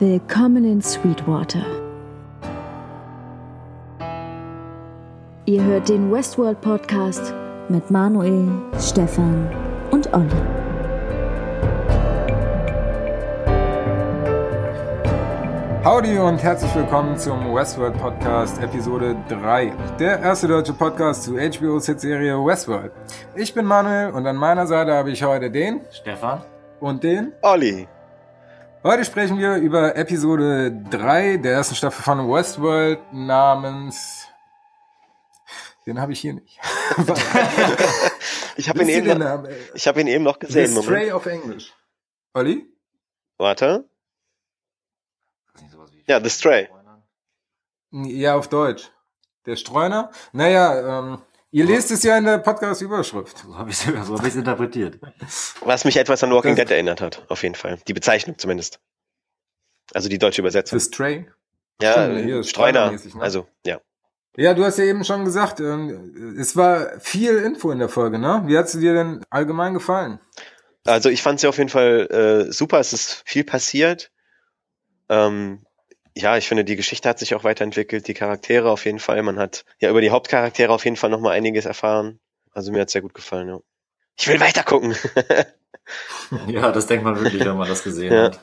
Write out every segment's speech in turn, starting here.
Willkommen in Sweetwater. Ihr hört den Westworld Podcast mit Manuel, Stefan und Olli. Howdy und herzlich willkommen zum Westworld Podcast Episode 3. Der erste deutsche Podcast zu HBO's Hitserie Westworld. Ich bin Manuel und an meiner Seite habe ich heute den Stefan und den Olli. Heute sprechen wir über Episode 3 der ersten Staffel von Westworld namens den habe ich hier nicht. ich habe ihn, eben noch, ich hab ihn eben noch gesehen. The Stray of English. Olli? Warte. Ja, The Stray. Ja, auf Deutsch. Der Streuner? Naja, ähm, ihr lest es ja in der Podcast-Überschrift. So habe ich es so hab interpretiert. Was mich etwas an Walking Dead erinnert hat, auf jeden Fall. Die Bezeichnung zumindest. Also die deutsche Übersetzung. The Stray? Ja, Hier, Streuner. Ne? Also, ja. Ja, du hast ja eben schon gesagt, ähm, es war viel Info in der Folge, ne? Wie hat sie dir denn allgemein gefallen? Also ich fand sie auf jeden Fall äh, super, es ist viel passiert. Ähm, ja, ich finde, die Geschichte hat sich auch weiterentwickelt, die Charaktere auf jeden Fall. Man hat ja über die Hauptcharaktere auf jeden Fall nochmal einiges erfahren. Also mir hat's sehr gut gefallen, ja. Ich will weiter gucken. ja, das denkt man wirklich, wenn man das gesehen ja. hat.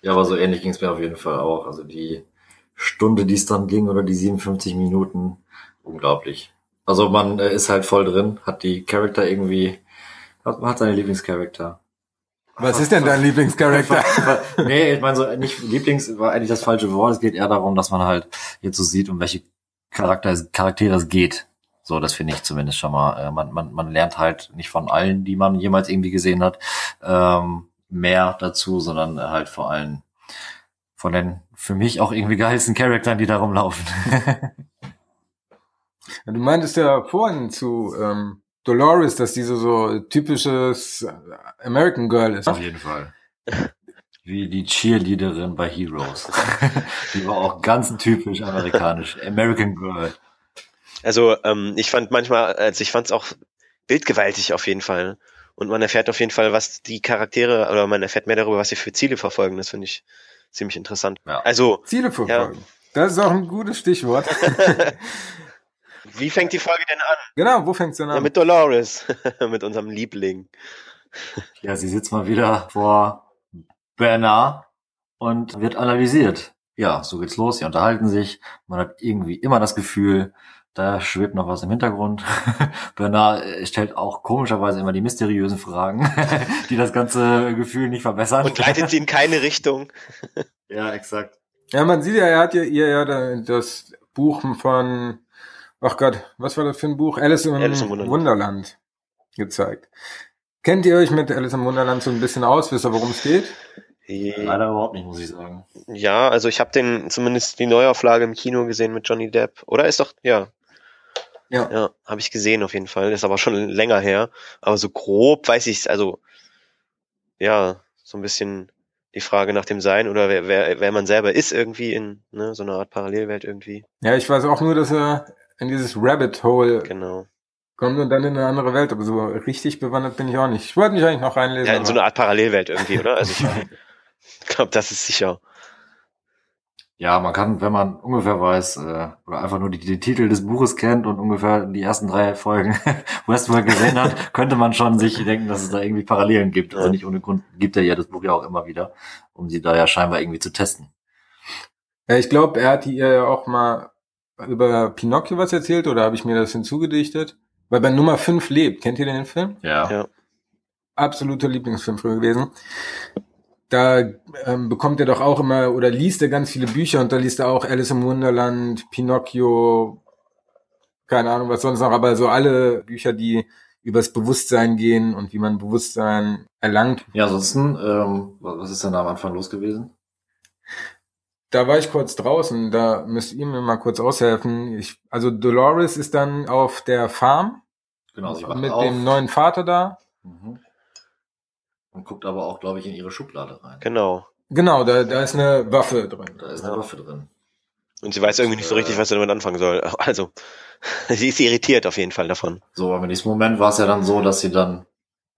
Ja, aber so ähnlich ging's mir auf jeden Fall auch. Also die Stunde, die es dann ging, oder die 57 Minuten, unglaublich. Also man äh, ist halt voll drin, hat die Charakter irgendwie, hat, hat seine Lieblingscharakter. Was ist denn dein Lieblingscharakter? nee, ich meine so nicht Lieblings war eigentlich das falsche Wort. Es geht eher darum, dass man halt jetzt so sieht, um welche Charakter, Charaktere es geht. So, das finde ich zumindest schon mal. Äh, man, man, man lernt halt nicht von allen, die man jemals irgendwie gesehen hat, ähm, mehr dazu, sondern halt vor allem von den für mich auch irgendwie geilsten Charakteren, die da rumlaufen. du meintest ja vorhin zu ähm, Dolores, dass diese so typisches American Girl ist. Auf jeden Fall. Wie die Cheerleaderin bei Heroes. die war auch ganz typisch amerikanisch. American Girl. Also ähm, ich fand manchmal, also ich fand es auch bildgewaltig auf jeden Fall. Und man erfährt auf jeden Fall, was die Charaktere, oder man erfährt mehr darüber, was sie für Ziele verfolgen. Das finde ich ziemlich interessant. Ja. Also Ziele verfolgen. Ja. Das ist auch ein gutes Stichwort. Wie fängt die Folge denn an? Genau, wo fängt sie denn an? Ja, mit Dolores, mit unserem Liebling. Ja, sie sitzt mal wieder vor Bernard und wird analysiert. Ja, so geht's los. Sie unterhalten sich. Man hat irgendwie immer das Gefühl, da schwebt noch was im Hintergrund. Bernard äh, stellt auch komischerweise immer die mysteriösen Fragen, die das ganze Gefühl nicht verbessern. Und leitet sie in keine Richtung. ja, exakt. Ja, man sieht ja, er hat ja ihr ja das Buch von ach Gott, was war das für ein Buch? Alice im, Alice im Wunderland. Wunderland gezeigt. Kennt ihr euch mit Alice im Wunderland so ein bisschen aus? Wisst ihr, worum es geht? Leider überhaupt nicht, muss ich sagen. Ja, also ich habe den zumindest die Neuauflage im Kino gesehen mit Johnny Depp. Oder ist doch, ja. Ja. Ja, habe ich gesehen auf jeden Fall. Ist aber schon länger her. Aber so grob weiß ich also ja, so ein bisschen die Frage nach dem Sein oder wer, wer, wer man selber ist irgendwie in ne, so einer Art Parallelwelt irgendwie. Ja, ich weiß auch nur, dass er in dieses Rabbit Hole genau. kommt und dann in eine andere Welt. Aber so richtig bewandert bin ich auch nicht. Ich wollte mich eigentlich noch reinlesen. Ja, in so eine Art Parallelwelt irgendwie, oder? Also ich glaube, das ist sicher. Ja, man kann, wenn man ungefähr weiß, äh, oder einfach nur die, die Titel des Buches kennt und ungefähr die ersten drei Folgen Westworld gesehen hat, könnte man schon sich denken, dass es da irgendwie Parallelen gibt. Also nicht ohne Grund gibt er ja das Buch ja auch immer wieder, um sie da ja scheinbar irgendwie zu testen. Ja, ich glaube, er hat ihr ja auch mal über Pinocchio was erzählt oder habe ich mir das hinzugedichtet? Weil bei Nummer 5 lebt. Kennt ihr den Film? Ja. ja. Absoluter Lieblingsfilm früher gewesen. Da ähm, bekommt er doch auch immer oder liest er ganz viele Bücher und da liest er auch Alice im Wunderland, Pinocchio, keine Ahnung was sonst noch, aber so alle Bücher, die übers Bewusstsein gehen und wie man Bewusstsein erlangt. Ja, ansonsten, ähm, was ist denn da am Anfang los gewesen? Da war ich kurz draußen, da müsst ihr mir mal kurz aushelfen. Ich, also Dolores ist dann auf der Farm. Genau, sie mit auf. dem neuen Vater da. Mhm. Und guckt aber auch, glaube ich, in ihre Schublade rein. Genau. Genau, da, da ist eine Waffe drin. Da ist eine ja. Waffe drin. Und sie weiß irgendwie nicht so richtig, was sie damit anfangen soll. Also, sie ist irritiert auf jeden Fall davon. So, aber im nächsten Moment war es ja dann so, dass sie dann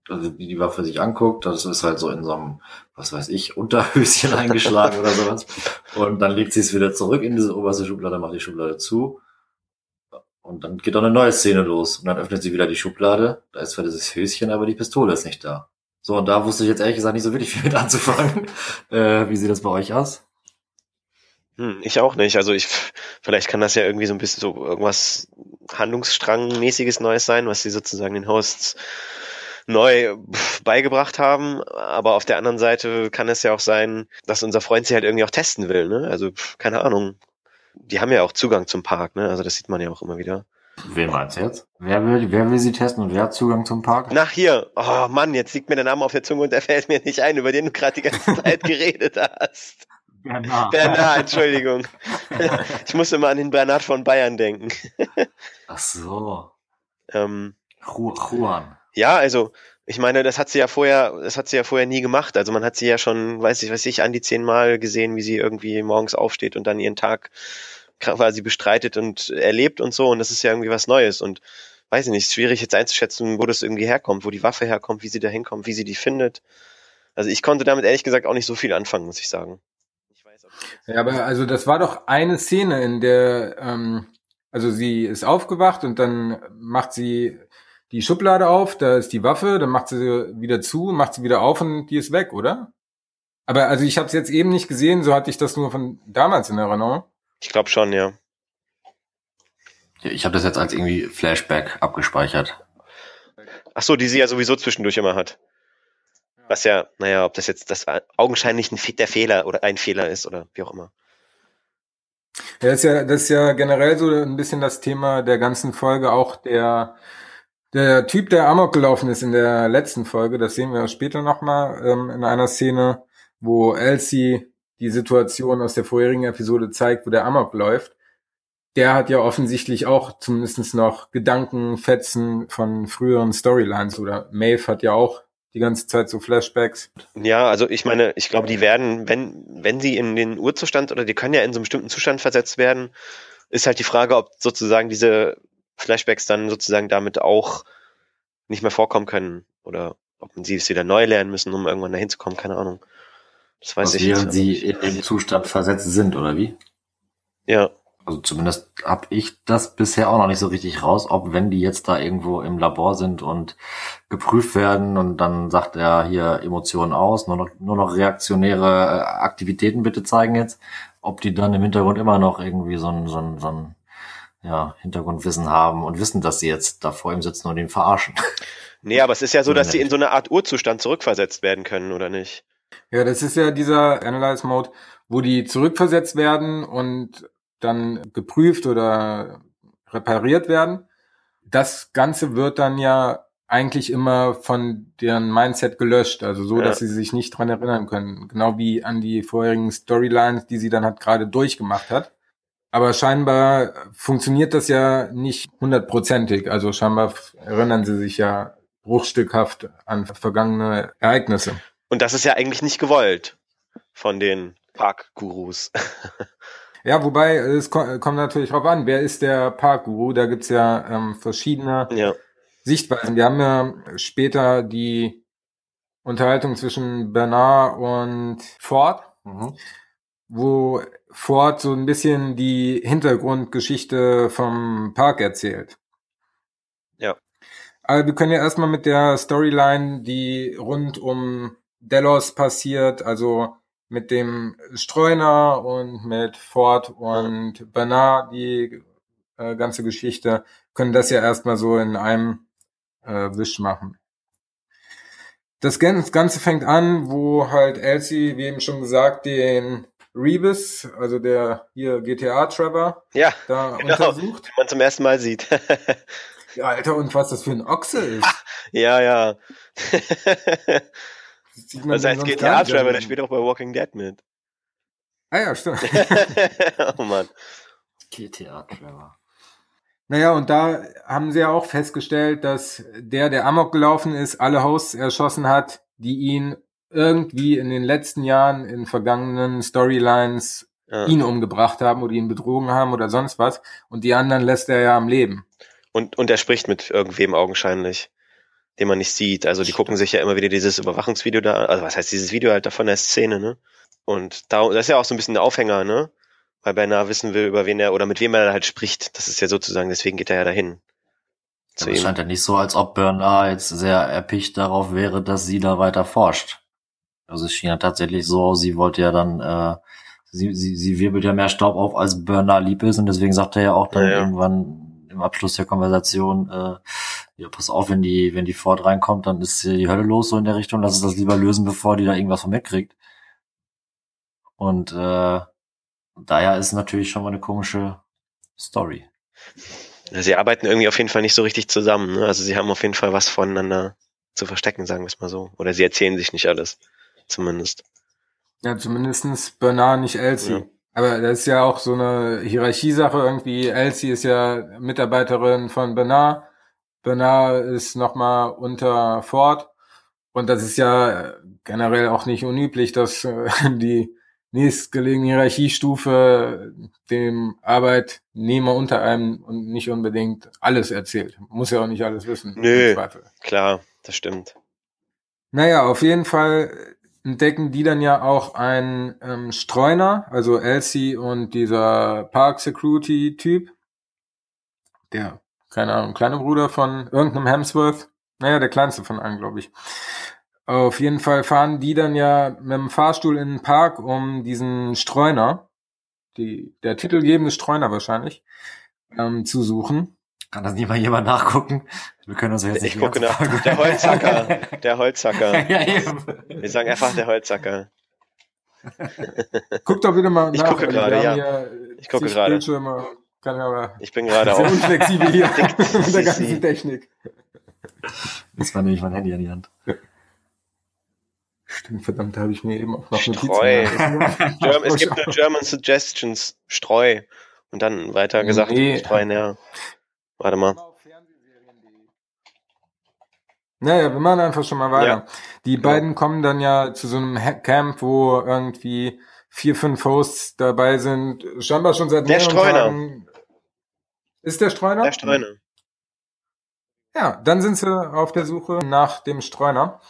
also die, die Waffe sich anguckt, das ist halt so in so einem, was weiß ich, Unterhöschen eingeschlagen oder sowas. Und dann legt sie es wieder zurück in diese oberste Schublade, macht die Schublade zu. Und dann geht auch eine neue Szene los. Und dann öffnet sie wieder die Schublade. Da ist zwar dieses Höschen, aber die Pistole ist nicht da. So, und da wusste ich jetzt ehrlich gesagt nicht so wirklich viel mit anzufangen. Äh, wie sieht das bei euch aus? Hm, ich auch nicht. Also ich, vielleicht kann das ja irgendwie so ein bisschen so irgendwas Handlungsstrangmäßiges Neues sein, was sie sozusagen den Hosts neu beigebracht haben. Aber auf der anderen Seite kann es ja auch sein, dass unser Freund sie halt irgendwie auch testen will. Ne? Also keine Ahnung. Die haben ja auch Zugang zum Park. Ne? Also das sieht man ja auch immer wieder. Wen meinst du jetzt? Wer will, wer will sie testen und wer hat Zugang zum Park? Nach hier. Oh Mann, jetzt liegt mir der Name auf der Zunge und der fällt mir nicht ein, über den du gerade die ganze Zeit geredet hast. Bernard. Bernard, Entschuldigung. ich muss immer an den Bernard von Bayern denken. Ach so. Ähm, Juan. Ja, also ich meine, das hat sie ja vorher, das hat sie ja vorher nie gemacht. Also man hat sie ja schon, weiß ich, weiß ich, an die zehnmal gesehen, wie sie irgendwie morgens aufsteht und dann ihren Tag quasi bestreitet und erlebt und so. Und das ist ja irgendwie was Neues. Und weiß ich nicht, schwierig jetzt einzuschätzen, wo das irgendwie herkommt, wo die Waffe herkommt, wie sie da hinkommt, wie sie die findet. Also ich konnte damit ehrlich gesagt auch nicht so viel anfangen, muss ich sagen. Ich weiß, ja, aber also das war doch eine Szene, in der, ähm, also sie ist aufgewacht und dann macht sie die Schublade auf, da ist die Waffe, dann macht sie wieder zu, macht sie wieder auf und die ist weg, oder? Aber also ich habe es jetzt eben nicht gesehen, so hatte ich das nur von damals in Erinnerung. Ich glaube schon, ja. Ich habe das jetzt als irgendwie Flashback abgespeichert. Ach so, die sie ja sowieso zwischendurch immer hat. Was ja, naja, ob das jetzt das augenscheinlich ein, der Fehler oder ein Fehler ist oder wie auch immer. Ja, das ist ja, das ist ja generell so ein bisschen das Thema der ganzen Folge, auch der, der Typ, der Amok gelaufen ist in der letzten Folge, das sehen wir später nochmal ähm, in einer Szene, wo Elsie die Situation aus der vorherigen Episode zeigt, wo der Amok läuft, der hat ja offensichtlich auch zumindest noch Gedankenfetzen von früheren Storylines oder Maeve hat ja auch die ganze Zeit so Flashbacks. Ja, also ich meine, ich glaube, die werden, wenn, wenn sie in den Urzustand oder die können ja in so einen bestimmten Zustand versetzt werden, ist halt die Frage, ob sozusagen diese Flashbacks dann sozusagen damit auch nicht mehr vorkommen können oder ob sie es wieder neu lernen müssen, um irgendwann dahin zu kommen, keine Ahnung. Das weiß Was ich während sie in dem Zustand versetzt sind, oder wie? Ja. Also zumindest habe ich das bisher auch noch nicht so richtig raus, ob wenn die jetzt da irgendwo im Labor sind und geprüft werden und dann sagt er hier Emotionen aus, nur noch, nur noch reaktionäre äh, Aktivitäten bitte zeigen jetzt, ob die dann im Hintergrund immer noch irgendwie so ein, so ein, so ein ja, Hintergrundwissen haben und wissen, dass sie jetzt da vor ihm sitzen und ihn verarschen. Nee, aber es ist ja so, dass sie in so eine Art Urzustand zurückversetzt werden können, oder nicht? Ja, das ist ja dieser Analyze Mode, wo die zurückversetzt werden und dann geprüft oder repariert werden. Das Ganze wird dann ja eigentlich immer von deren Mindset gelöscht, also so, ja. dass sie sich nicht dran erinnern können. Genau wie an die vorherigen Storylines, die sie dann halt gerade durchgemacht hat. Aber scheinbar funktioniert das ja nicht hundertprozentig. Also scheinbar erinnern sie sich ja bruchstückhaft an vergangene Ereignisse. Und das ist ja eigentlich nicht gewollt von den Parkgurus. Ja, wobei es kommt natürlich drauf an, wer ist der Parkguru? Da gibt's ja ähm, verschiedene ja. Sichtweisen. Wir haben ja später die Unterhaltung zwischen Bernard und Ford, mhm. wo Ford so ein bisschen die Hintergrundgeschichte vom Park erzählt. Ja. Aber wir können ja erstmal mit der Storyline, die rund um Delos passiert, also mit dem Streuner und mit Ford und Bernard die äh, ganze Geschichte, können das ja erstmal so in einem äh, Wisch machen. Das Ganze fängt an, wo halt Elsie, wie eben schon gesagt, den Rebus, also der hier GTA Trevor, ja, da genau, untersucht. Den man zum ersten Mal sieht. ja, Alter, und was das für ein Ochse ist. ja, ja. Das, heißt GTA-Trevor, der spielt auch bei Walking Dead mit. Ah ja, stimmt. oh Mann. GTA-Trevor. Naja, und da haben sie ja auch festgestellt, dass der, der Amok gelaufen ist, alle Hosts erschossen hat, die ihn irgendwie in den letzten Jahren in vergangenen Storylines ja. ihn umgebracht haben oder ihn betrogen haben oder sonst was. Und die anderen lässt er ja am Leben. Und, und er spricht mit irgendwem augenscheinlich. den man nicht sieht. Also die gucken sich ja immer wieder dieses Überwachungsvideo da, an. also was heißt dieses Video halt da von der Szene, ne? Und da, das ist ja auch so ein bisschen der Aufhänger, ne? Weil Bernard wissen will, über wen er oder mit wem er halt spricht. Das ist ja sozusagen, deswegen geht er ja dahin. Ja, es scheint ja nicht so, als ob Bernard jetzt sehr erpicht darauf wäre, dass sie da weiter forscht. Also es schien ja tatsächlich so, sie wollte ja dann, äh, sie, sie, sie wirbelt ja mehr Staub auf, als Bernard lieb ist und deswegen sagt er ja auch dann ja, ja. irgendwann im Abschluss der Konversation, äh, ja, pass auf, wenn die, wenn die Ford reinkommt, dann ist die Hölle los so in der Richtung, lass es das lieber lösen, bevor die da irgendwas von mitkriegt. Und äh, daher ist natürlich schon mal eine komische Story. Sie arbeiten irgendwie auf jeden Fall nicht so richtig zusammen. Ne? Also sie haben auf jeden Fall was voneinander zu verstecken, sagen wir es mal so. Oder sie erzählen sich nicht alles, zumindest. Ja, zumindestens Bernard, nicht Elsie. Ja. Aber das ist ja auch so eine Hierarchiesache irgendwie. Elsie ist ja Mitarbeiterin von Bernard. Bernard ist nochmal unter Ford. Und das ist ja generell auch nicht unüblich, dass äh, die nächstgelegene Hierarchiestufe dem Arbeitnehmer unter einem und nicht unbedingt alles erzählt. Muss ja auch nicht alles wissen. Nö, klar, das stimmt. Naja, auf jeden Fall entdecken die dann ja auch einen ähm, Streuner, also Elsie und dieser Park Security Typ, der, keine Ahnung, kleine Bruder von irgendeinem Hemsworth, naja, der kleinste von allen, glaube ich. Auf jeden Fall fahren die dann ja mit dem Fahrstuhl in den Park, um diesen Streuner, die, der titelgebende Streuner wahrscheinlich, ähm, zu suchen. Kann das nicht mal jemand nachgucken? Wir können uns jetzt nicht Ich gucke nach. Der Holzhacker. Der Holzhacker. ja, eben. Wir sagen einfach der Holzhacker. Guck doch wieder mal ich nach. Gucke grade, ja. Ich gucke gerade. Kann aber ich bin gerade auch. Sehr unflexibel hier mit der ganzen Technik. Das war nämlich mein Handy an die Hand. Stimmt, verdammt, da habe ich mir eben auch noch Streu. German, es gibt nur German Suggestions, Streu. Und dann weiter gesagt, nee. Streu, ja. Warte mal. Naja, wir machen einfach schon mal weiter. Ja. Die beiden kommen dann ja zu so einem Camp, wo irgendwie vier, fünf Hosts dabei sind. Scheinbar schon seit Der Streuner. Tagen. Ist der Streuner? Der Streuner. Ja, dann sind sie auf der Suche nach dem Streuner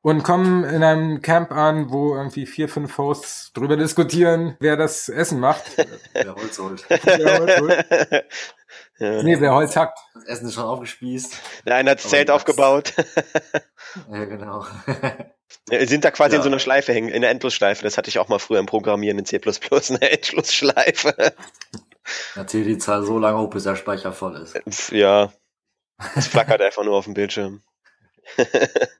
und kommen in einem Camp an, wo irgendwie vier, fünf Hosts drüber diskutieren, wer das Essen macht. wer Holz holt. Wer Holz holt. Ja. Nee, wer Holz hackt. Das Essen ist schon aufgespießt. Der eine hat das Zelt aufgebaut. ja, genau. Wir sind da quasi ja. in so einer Schleife hängen, in der Endlosschleife. Das hatte ich auch mal früher im Programmieren in C++, eine Endlosschleife. Erzähl die Zahl so lange hoch, bis der Speicher voll ist. Ja. Es flackert einfach nur auf dem Bildschirm.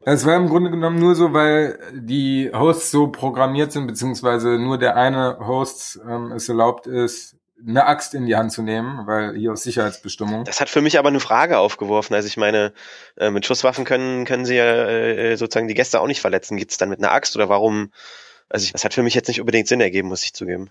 Es war im Grunde genommen nur so, weil die Hosts so programmiert sind, beziehungsweise nur der eine Host ähm, es erlaubt ist, eine Axt in die Hand zu nehmen, weil hier aus Sicherheitsbestimmung. Das hat für mich aber eine Frage aufgeworfen. Also ich meine, äh, mit Schusswaffen können, können sie ja äh, sozusagen die Gäste auch nicht verletzen. Geht's dann mit einer Axt oder warum? Also ich, das hat für mich jetzt nicht unbedingt Sinn ergeben, muss ich zugeben.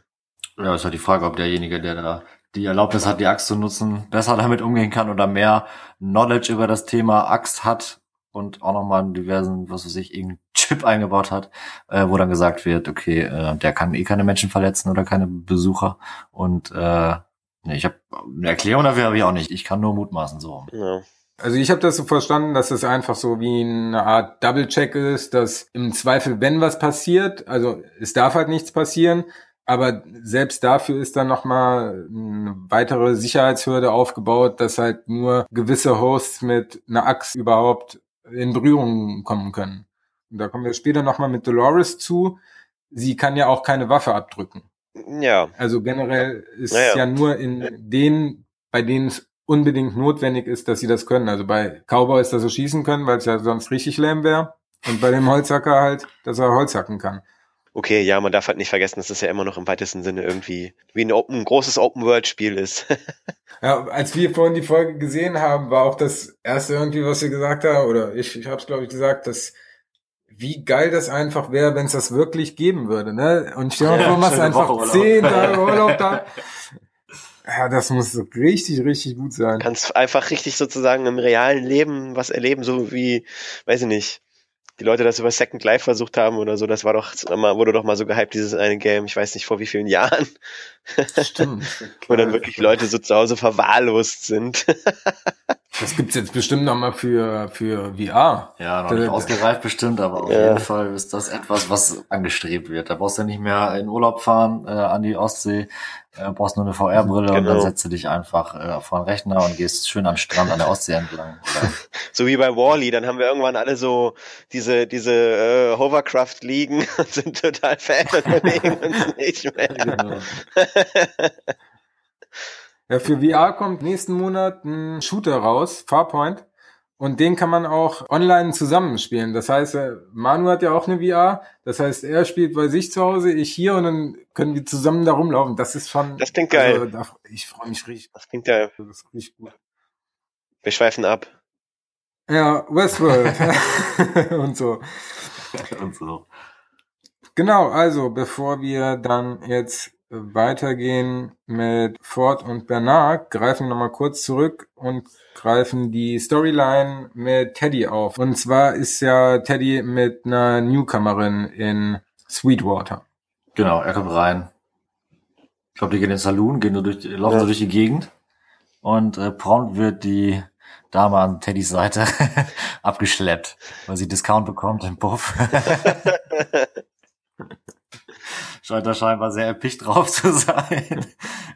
Ja, ist halt die Frage, ob derjenige, der da die Erlaubnis hat, die Axt zu nutzen, besser damit umgehen kann oder mehr Knowledge über das Thema Axt hat und auch nochmal einen diversen, was weiß ich, irgendeinen Chip eingebaut hat, äh, wo dann gesagt wird, okay, äh, der kann eh keine Menschen verletzen oder keine Besucher. Und äh, nee, ich habe eine Erklärung dafür habe ich auch nicht. Ich kann nur mutmaßen so. Ja. Also ich habe das so verstanden, dass es einfach so wie eine Art Double-Check ist, dass im Zweifel, wenn was passiert, also es darf halt nichts passieren, aber selbst dafür ist dann nochmal eine weitere Sicherheitshürde aufgebaut, dass halt nur gewisse Hosts mit einer Axt überhaupt in Berührung kommen können. Und da kommen wir später nochmal mit Dolores zu. Sie kann ja auch keine Waffe abdrücken. Ja. Also generell ist ja, ja. nur in denen, bei denen es unbedingt notwendig ist, dass sie das können. Also bei Cowboys, dass sie schießen können, weil es ja sonst richtig lame wäre. Und bei dem Holzhacker halt, dass er Holz hacken kann. Okay, ja, man darf halt nicht vergessen, dass es ja immer noch im weitesten Sinne irgendwie wie ein, Open, ein großes Open-World-Spiel ist. ja, als wir vorhin die Folge gesehen haben, war auch das erste irgendwie, was wir gesagt haben, oder ich, ich habe es glaube ich gesagt, dass wie geil das einfach wäre, wenn es das wirklich geben würde, ne? Und stell dir ja, vor, machst einfach zehn Tage Urlaub da. Ja, das muss richtig, richtig gut sein. Kannst einfach richtig sozusagen im realen Leben was erleben, so wie, weiß ich nicht, die Leute das über Second Life versucht haben oder so, das war doch, wurde doch mal so gehypt, dieses eine Game, ich weiß nicht vor wie vielen Jahren. Stimmt. Wo dann wirklich Leute so zu Hause verwahrlost sind. Das gibt's jetzt bestimmt noch mal für, für VR. Ja, noch nicht ausgereift bestimmt, aber auf ja. jeden Fall ist das etwas, was angestrebt wird. Da brauchst du nicht mehr in Urlaub fahren äh, an die Ostsee, äh, brauchst nur eine VR-Brille genau. und dann genau. setzt du dich einfach äh, vor den Rechner und gehst schön am Strand an der Ostsee entlang. so wie bei Wally, -E, dann haben wir irgendwann alle so diese diese äh, Hovercraft liegen und sind total Fan und bewegen uns nicht mehr. Genau. Ja, für VR kommt nächsten Monat ein Shooter raus, Farpoint. Und den kann man auch online zusammenspielen. Das heißt, äh, Manu hat ja auch eine VR. Das heißt, er spielt bei sich zu Hause, ich hier und dann können wir zusammen da rumlaufen. Das ist schon. Das klingt geil. Also, ich freue mich richtig. Das klingt geil. Das ist richtig gut. Wir schweifen ab. Ja, Westworld. und so. Und so. Genau, also bevor wir dann jetzt weitergehen mit Ford und Bernard, greifen nochmal kurz zurück und greifen die Storyline mit Teddy auf. Und zwar ist ja Teddy mit einer Newcomerin in Sweetwater. Genau, er kommt rein. Ich glaube, die gehen in den Saloon, gehen so durch, laufen ja. so durch die Gegend und äh, prompt wird die Dame an Teddys Seite abgeschleppt, weil sie Discount bekommt im Puff. scheint da scheinbar sehr erpicht drauf zu sein.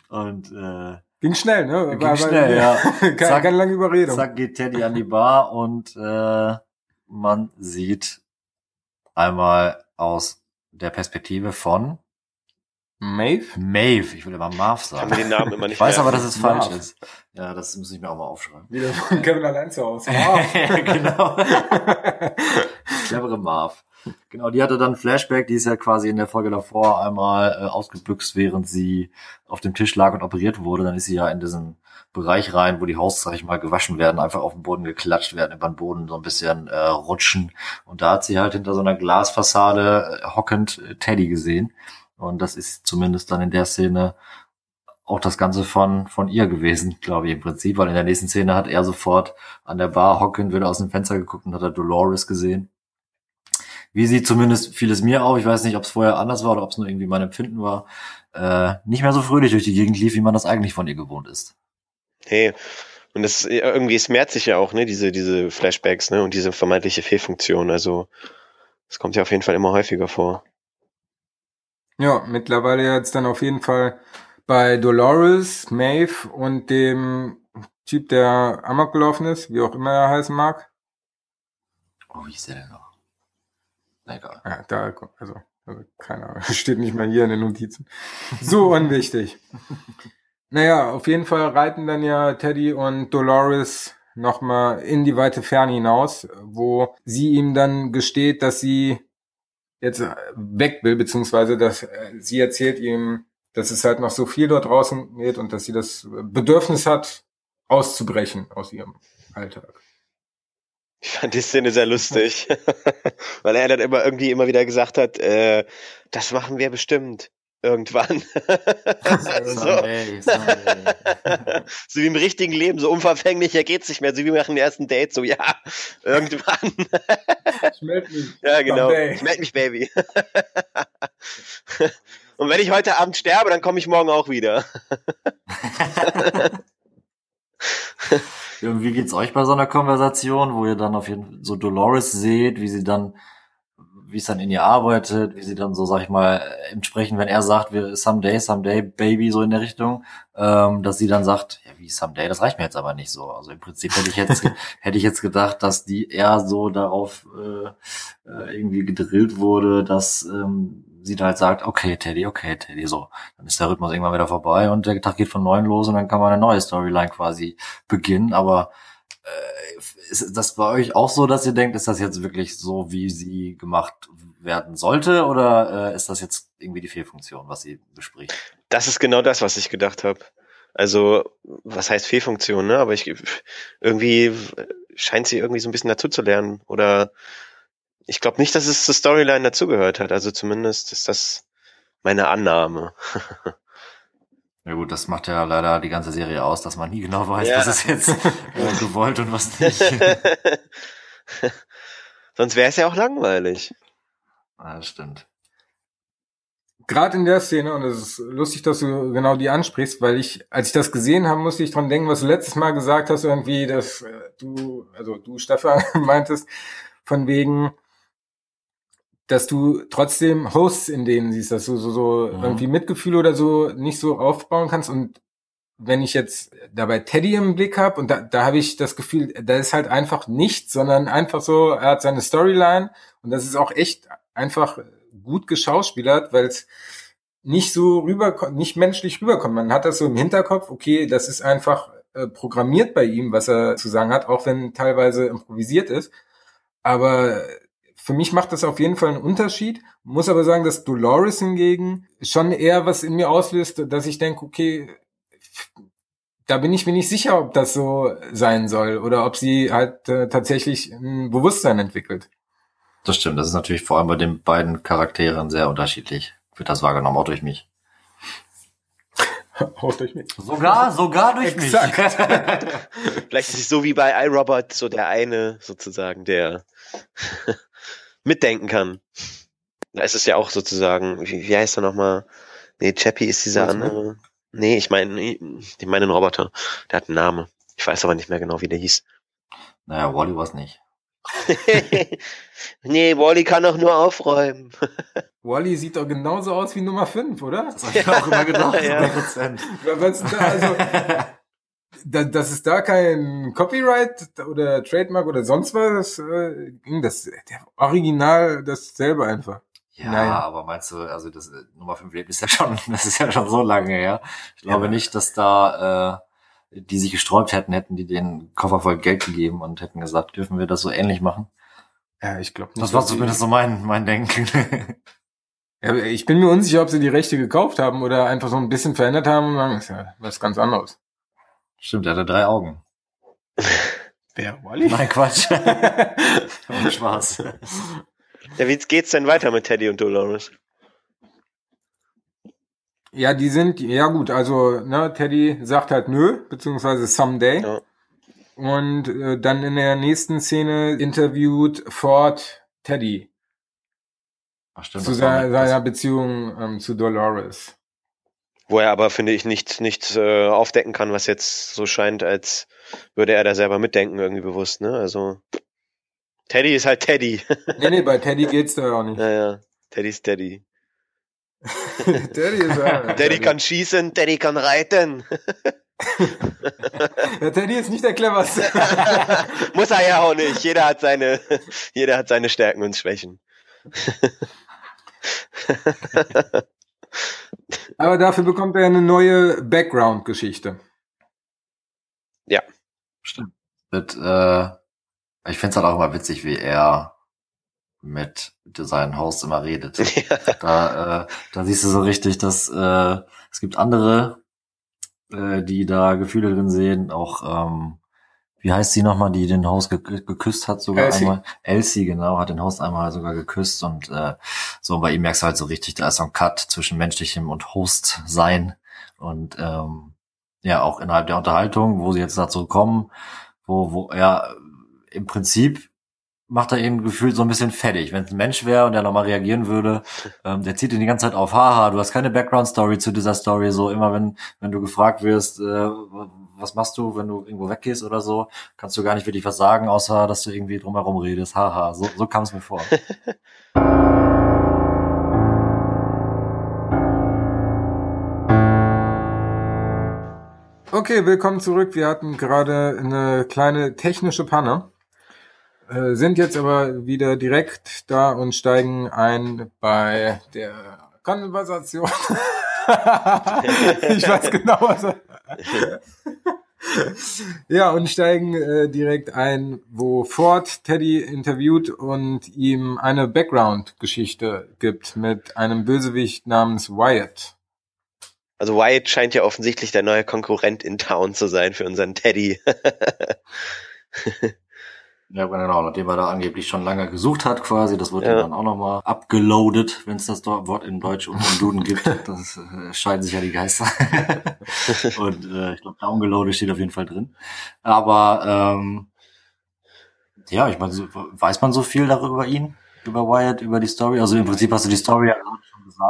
Und äh, ging schnell, ne? Ging War, schnell, ja. keine, zack, keine lange Überredung. Zack geht Teddy an die Bar und äh, man sieht einmal aus der Perspektive von Maeve? Maeve, ich will immer Marv sagen. Kann mir den Namen immer nicht Ich weiß aber, dass es falsch ist. Ja, das muss ich mir auch mal aufschreiben. Wieder von Kevin allein zu Hause. ja, genau. Clevere Marv. Genau, die hatte dann Flashback, die ist ja quasi in der Folge davor einmal äh, ausgebüxt, während sie auf dem Tisch lag und operiert wurde. Dann ist sie ja in diesen Bereich rein, wo die Haus, sag ich mal, gewaschen werden, einfach auf den Boden geklatscht werden, über den Boden so ein bisschen äh, rutschen. Und da hat sie halt hinter so einer Glasfassade äh, hockend äh, Teddy gesehen. Und das ist zumindest dann in der Szene auch das Ganze von, von ihr gewesen, glaube ich im Prinzip, weil in der nächsten Szene hat er sofort an der Bar hockend, wieder aus dem Fenster geguckt und hat er Dolores gesehen wie sie zumindest fiel es mir auch, ich weiß nicht, ob es vorher anders war oder ob es nur irgendwie mein Empfinden war, äh, nicht mehr so fröhlich durch die Gegend lief, wie man das eigentlich von ihr gewohnt ist. Hey, und das irgendwie, es mehrt sich ja auch, ne, diese, diese Flashbacks, ne, und diese vermeintliche Fehlfunktion. Also, es kommt ja auf jeden Fall immer häufiger vor. Ja, mittlerweile jetzt dann auf jeden Fall bei Dolores, Maeve und dem Typ, der Amok gelaufen ist, wie auch immer er heißen mag. Oh, wie ist der denn noch? Egal. Ja, da, also, also keine Ahnung, steht nicht mal hier in den Notizen. So unwichtig. naja, auf jeden Fall reiten dann ja Teddy und Dolores nochmal in die weite Ferne hinaus, wo sie ihm dann gesteht, dass sie jetzt weg will, beziehungsweise dass äh, sie erzählt ihm, dass es halt noch so viel dort draußen geht und dass sie das Bedürfnis hat, auszubrechen aus ihrem Alltag. Ich fand die Szene sehr lustig, weil er dann immer irgendwie immer wieder gesagt hat, äh, das machen wir bestimmt irgendwann. so. So wie im richtigen Leben, so unverfänglicher geht's nicht mehr. So wie wir machen den ersten Date, so ja, irgendwann. ich melde mich. Ja, genau. Someday. Ich melde mich, Baby. Und wenn ich heute Abend sterbe, dann komme ich morgen auch wieder. Wie geht's euch bei so einer Konversation, wo ihr dann auf jeden Fall so Dolores seht, wie sie dann, wie es dann in ihr arbeitet, wie sie dann so, sag ich mal, im Sprechen, wenn er sagt, wir someday, someday, baby, so in der Richtung, ähm, dass sie dann sagt, ja, wie someday, das reicht mir jetzt aber nicht so. Also im Prinzip hätte ich jetzt, hätte ich jetzt gedacht, dass die eher so darauf äh, äh, irgendwie gedrillt wurde, dass ähm, sie da halt sagt, okay, Teddy, okay, Teddy, so. Dann ist der Rhythmus irgendwann wieder vorbei und der Tag geht von neuem los und dann kann man eine neue Storyline quasi beginnen. Aber äh, ist das bei euch auch so, dass ihr denkt, ist das jetzt wirklich so, wie sie gemacht werden sollte oder äh, ist das jetzt irgendwie die Fehlfunktion, was sie bespricht? Das ist genau das, was ich gedacht habe. Also, was heißt Fehlfunktion, ne? Aber ich irgendwie scheint sie irgendwie so ein bisschen dazu zu lernen oder ich glaube nicht, dass es zur Storyline dazugehört hat. Also zumindest ist das meine Annahme. Ja gut, das macht ja leider die ganze Serie aus, dass man nie genau weiß, ja. was ist jetzt äh, gewollt und was nicht. Sonst wäre es ja auch langweilig. Ja, das stimmt. gerade in der Szene, und es ist lustig, dass du genau die ansprichst, weil ich, als ich das gesehen habe, musste ich dran denken, was du letztes Mal gesagt hast, irgendwie, dass äh, du, also du, Stefan, meintest, von wegen, dass du trotzdem Hosts in denen siehst, dass du so, so ja. Mhm. irgendwie Mitgefühl oder so nicht so aufbauen kannst. Und wenn ich jetzt dabei Teddy im Blick habe, und da, da habe ich das Gefühl, da ist halt einfach nichts, sondern einfach so, er hat seine Storyline und das ist auch echt einfach gut geschauspielert, weil es nicht so rüber, nicht menschlich rüberkommt. Man hat das so im Hinterkopf, okay, das ist einfach äh, programmiert bei ihm, was er zu sagen hat, auch wenn teilweise improvisiert ist. Aber für mich macht das auf jeden Fall einen Unterschied. Muss aber sagen, dass Dolores hingegen schon eher was in mir auslöst, dass ich denke, okay, da bin ich mir nicht sicher, ob das so sein soll oder ob sie halt äh, tatsächlich ein Bewusstsein entwickelt. Das stimmt, das ist natürlich vor allem bei den beiden Charakteren sehr unterschiedlich. Wird das wahrgenommen, auch durch mich. auch durch mich. Sogar, sogar durch Exakt. mich. Vielleicht ist es so wie bei iRobot, so der eine sozusagen, der mitdenken kann. Da ist es ja auch sozusagen, wie, wie heißt er nochmal? Nee, Chappie ist dieser Was, andere. Ne? Nee, ich meine, ich meine einen Roboter. Der hat einen Namen. Ich weiß aber nicht mehr genau, wie der hieß. Naja, Wally war es nicht. nee, Wally kann doch nur aufräumen. Wally sieht doch genauso aus wie Nummer 5, oder? Das habe ich auch immer gedacht, ja. 100%. da, also, da, dass es da kein Copyright oder Trademark oder sonst was äh, ging, das der Original dasselbe einfach. Ja, Nein. aber meinst du, also das äh, Nummer 5 Leben ist ja schon, das ist ja schon so lange her. Ich glaube ja. nicht, dass da äh, die sich gesträubt hätten, hätten die den Koffer voll Geld gegeben und hätten gesagt, dürfen wir das so ähnlich machen? Ja, ich glaube nicht. Das war zumindest so mein, mein Denken. ja, ich bin mir unsicher, ob sie die Rechte gekauft haben oder einfach so ein bisschen verändert haben und sagen, ist ja was ganz anderes. Stimmt, er hatte drei Augen. Wer, Wally? Nein, Quatsch. Spaß. Ja, wie geht's denn weiter mit Teddy und Dolores? Ja, die sind, ja gut, also ne, Teddy sagt halt nö, beziehungsweise someday. Ja. Und äh, dann in der nächsten Szene interviewt Ford Teddy. Ach, stimmt, zu seiner, seiner Beziehung ähm, zu Dolores. Wo er aber, finde ich, nicht, nicht äh, aufdecken kann, was jetzt so scheint, als würde er da selber mitdenken, irgendwie bewusst, ne? Also Teddy ist halt Teddy. nee, nee, bei Teddy geht's da auch nicht. Naja, Teddy ist Teddy. Teddy, ist ja, Teddy kann schießen, Teddy kann reiten. Der Teddy ist nicht der cleverste. Muss er ja auch nicht. Jeder hat seine, jeder hat seine Stärken und Schwächen. Aber dafür bekommt er eine neue Background-Geschichte. Ja. Stimmt. Mit, äh, ich finde es halt auch immer witzig, wie er mit seinen Host immer redet. Ja. Da, äh, da siehst du so richtig, dass äh, es gibt andere, äh, die da Gefühle drin sehen. Auch ähm, wie heißt sie nochmal, die den Host ge geküsst hat sogar Elsie. einmal? Elsie, genau, hat den Host einmal sogar geküsst und äh, so bei ihm merkst du halt so richtig, da ist so ein Cut zwischen menschlichem und Host sein und ähm, ja auch innerhalb der Unterhaltung, wo sie jetzt dazu kommen, wo wo er im Prinzip macht er ihn gefühlt so ein bisschen fertig. Wenn es ein Mensch wäre und der nochmal reagieren würde, ähm, der zieht ihn die ganze Zeit auf, haha, du hast keine Background-Story zu dieser Story, so immer wenn, wenn du gefragt wirst, äh, was machst du, wenn du irgendwo weggehst oder so, kannst du gar nicht wirklich was sagen, außer dass du irgendwie drumherum redest, haha, so, so kam es mir vor. Okay, willkommen zurück. Wir hatten gerade eine kleine technische Panne. Äh, sind jetzt aber wieder direkt da und steigen ein bei der Konversation. ich weiß genau, was er ja, und steigen äh, direkt ein, wo Ford Teddy interviewt und ihm eine Background-Geschichte gibt mit einem Bösewicht namens Wyatt. Also Wyatt scheint ja offensichtlich der neue Konkurrent in Town zu sein für unseren Teddy. Ja, genau, nachdem er da angeblich schon lange gesucht hat quasi, das wird ja. dann auch nochmal abgeloadet, wenn es das Wort in Deutsch und im Duden gibt. Das äh, scheiden sich ja die Geister. und äh, ich glaube, downgeloadet steht auf jeden Fall drin. Aber ähm, ja, ich meine, so, weiß man so viel darüber ihn, über Wyatt, über die Story? Also im Prinzip hast du die Story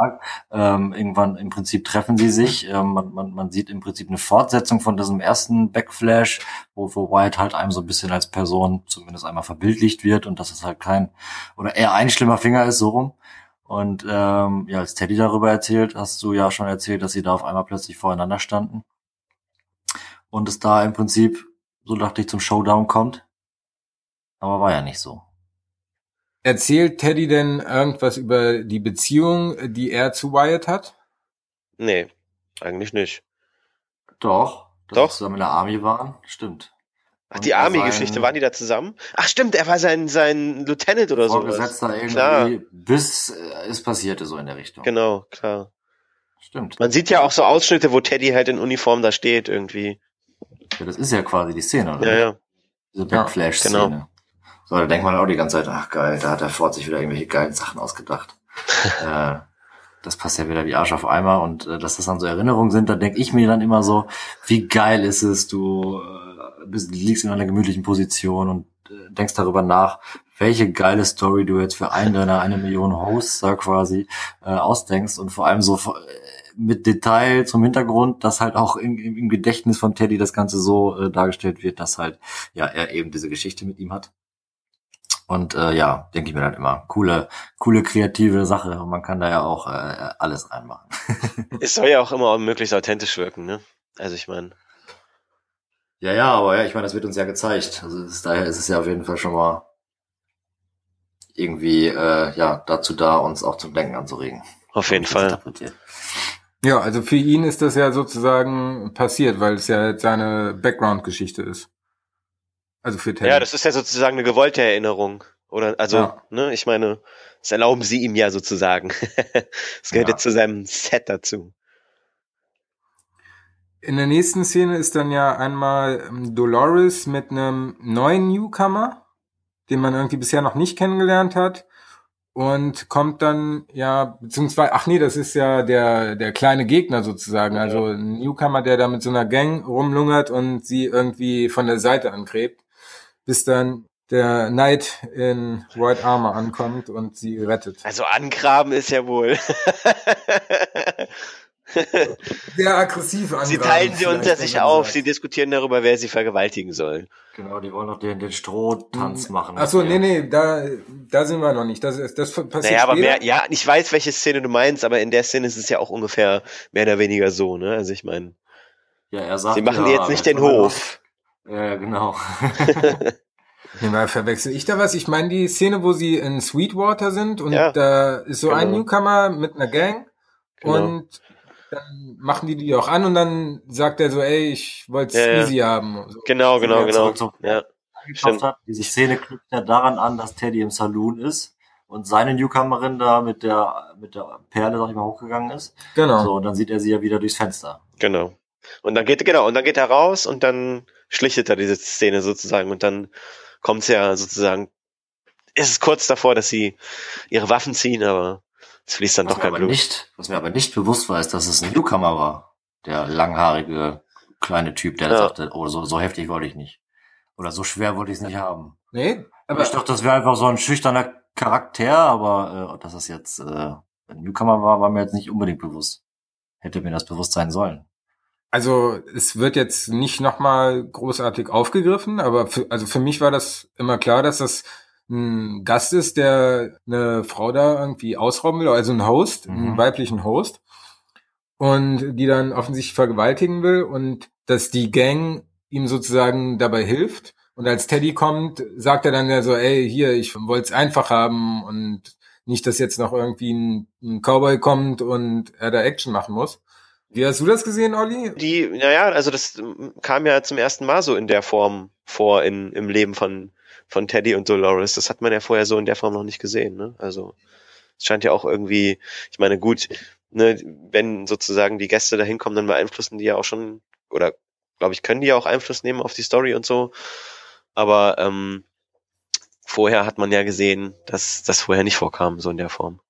sagt. Ähm, irgendwann im Prinzip treffen sie sich. Ähm, man, man, man sieht im Prinzip eine Fortsetzung von diesem ersten Backflash, wo, wo Wyatt halt einem so ein bisschen als Person zumindest einmal verbildlicht wird und dass es halt kein oder eher ein schlimmer Finger ist, so rum. Und ähm, ja, als Teddy darüber erzählt, hast du ja schon erzählt, dass sie da auf einmal plötzlich voreinander standen. Und es da im Prinzip, so dachte ich, zum Showdown kommt. Aber war ja nicht so. Erzählt Teddy denn irgendwas über die Beziehung, die er zu Wyatt hat? Nee, eigentlich nicht. Doch. Dass Doch. zusammen in der Army waren, stimmt. Ach, die Army-Geschichte, waren die da zusammen? Ach stimmt, er war sein, sein Lieutenant oder so. Vorgesetzter irgendwie, klar. bis äh, es passierte so in der Richtung. Genau, klar. Stimmt. Man sieht ja auch so Ausschnitte, wo Teddy halt in Uniform da steht irgendwie. Ja, das ist ja quasi die Szene, oder? Ja, ja. Diese Backflash-Szene. Genau. So, da denkt man auch die ganze Zeit, ach geil, da hat der Ford sich wieder irgendwelche geilen Sachen ausgedacht. äh, das passt ja wieder wie Arsch auf Eimer und äh, dass das dann so Erinnerungen sind, da denke ich mir dann immer so, wie geil ist es, du äh, bist, liegst in einer gemütlichen Position und äh, denkst darüber nach, welche geile Story du jetzt für einen deiner eine Million Hosts da quasi äh, ausdenkst und vor allem so äh, mit Detail zum Hintergrund, dass halt auch im, im Gedächtnis von Teddy das Ganze so äh, dargestellt wird, dass halt ja er eben diese Geschichte mit ihm hat. Und äh, ja, denke ich mir dann immer, coole, coole kreative Sache. Und man kann da ja auch äh, alles reinmachen. es soll ja auch immer möglichst authentisch wirken, ne? Also ich meine. Ja, ja, aber ja, ich meine, das wird uns ja gezeigt. Also ist, daher ist es ja auf jeden Fall schon mal irgendwie äh, ja dazu da, uns auch zum Denken anzuregen. Auf jeden Fall. Ja, also für ihn ist das ja sozusagen passiert, weil es ja seine Background-Geschichte ist. Also für Teddy. Ja, das ist ja sozusagen eine gewollte Erinnerung. Oder also, ja. ne, ich meine, das erlauben sie ihm ja sozusagen. das gehört ja. ja zu seinem Set dazu. In der nächsten Szene ist dann ja einmal ähm, Dolores mit einem neuen Newcomer, den man irgendwie bisher noch nicht kennengelernt hat. Und kommt dann, ja, beziehungsweise, ach nee, das ist ja der, der kleine Gegner sozusagen. Also ein Newcomer, der da mit so einer Gang rumlungert und sie irgendwie von der Seite angrebt, bis dann der Knight in White Armor ankommt und sie rettet. Also angraben ist ja wohl. Sehr aggressiv Sie teilen sie unter sich auf, sie diskutieren darüber, wer sie vergewaltigen soll. Genau, die wollen noch den, den Strohtanz hm. machen. Ach so, nee, nee, da, da sind wir noch nicht. Das, das passiert naja, aber mehr, ja, ich weiß, welche Szene du meinst, aber in der Szene ist es ja auch ungefähr mehr oder weniger so, ne? Also ich meine, ja, er sagt, sie machen ja, jetzt nicht den Hof. Ja, genau. Nee, mal verwechsel ich da was? Ich meine die Szene, wo sie in Sweetwater sind und ja, da ist so genau. ein Newcomer mit einer Gang genau. und dann machen die die auch an und dann sagt er so, ey, ich wollte es ja, easy ja. haben. So. Genau, genau, genau. Ja. Hat. Diese Szene knüpft ja daran an, dass Teddy im Saloon ist und seine Newcomerin da mit der mit der Perle, sag ich mal, hochgegangen ist. Genau. So, und dann sieht er sie ja wieder durchs Fenster. Genau. Und dann geht genau, und dann geht er raus und dann schlichtet er diese Szene sozusagen und dann kommt es ja sozusagen, ist es kurz davor, dass sie ihre Waffen ziehen, aber es fließt dann was doch kein Blut. Nicht, was mir aber nicht bewusst war, ist, dass es ein Newcomer war. Der langhaarige kleine Typ, der ja. sagte, oh, so, so heftig wollte ich nicht. Oder so schwer wollte ich es nicht haben. Nee, aber ich dachte, das wäre einfach so ein schüchterner Charakter, aber äh, dass das jetzt äh, ein Newcomer war, war mir jetzt nicht unbedingt bewusst. Hätte mir das bewusst sein sollen. Also es wird jetzt nicht nochmal großartig aufgegriffen, aber für, also für mich war das immer klar, dass das ein Gast ist, der eine Frau da irgendwie ausrauben will, also ein Host, mhm. einen weiblichen Host, und die dann offensichtlich vergewaltigen will und dass die Gang ihm sozusagen dabei hilft. Und als Teddy kommt, sagt er dann ja so, ey, hier, ich wollte es einfach haben und nicht, dass jetzt noch irgendwie ein, ein Cowboy kommt und er da Action machen muss. Wie hast du das gesehen, Olli? Die, naja, also das kam ja zum ersten Mal so in der Form vor in, im Leben von von Teddy und Dolores. Das hat man ja vorher so in der Form noch nicht gesehen. Ne? Also es scheint ja auch irgendwie, ich meine, gut, ne, wenn sozusagen die Gäste da hinkommen, dann beeinflussen die ja auch schon, oder glaube ich, können die ja auch Einfluss nehmen auf die Story und so. Aber ähm, vorher hat man ja gesehen, dass das vorher nicht vorkam, so in der Form.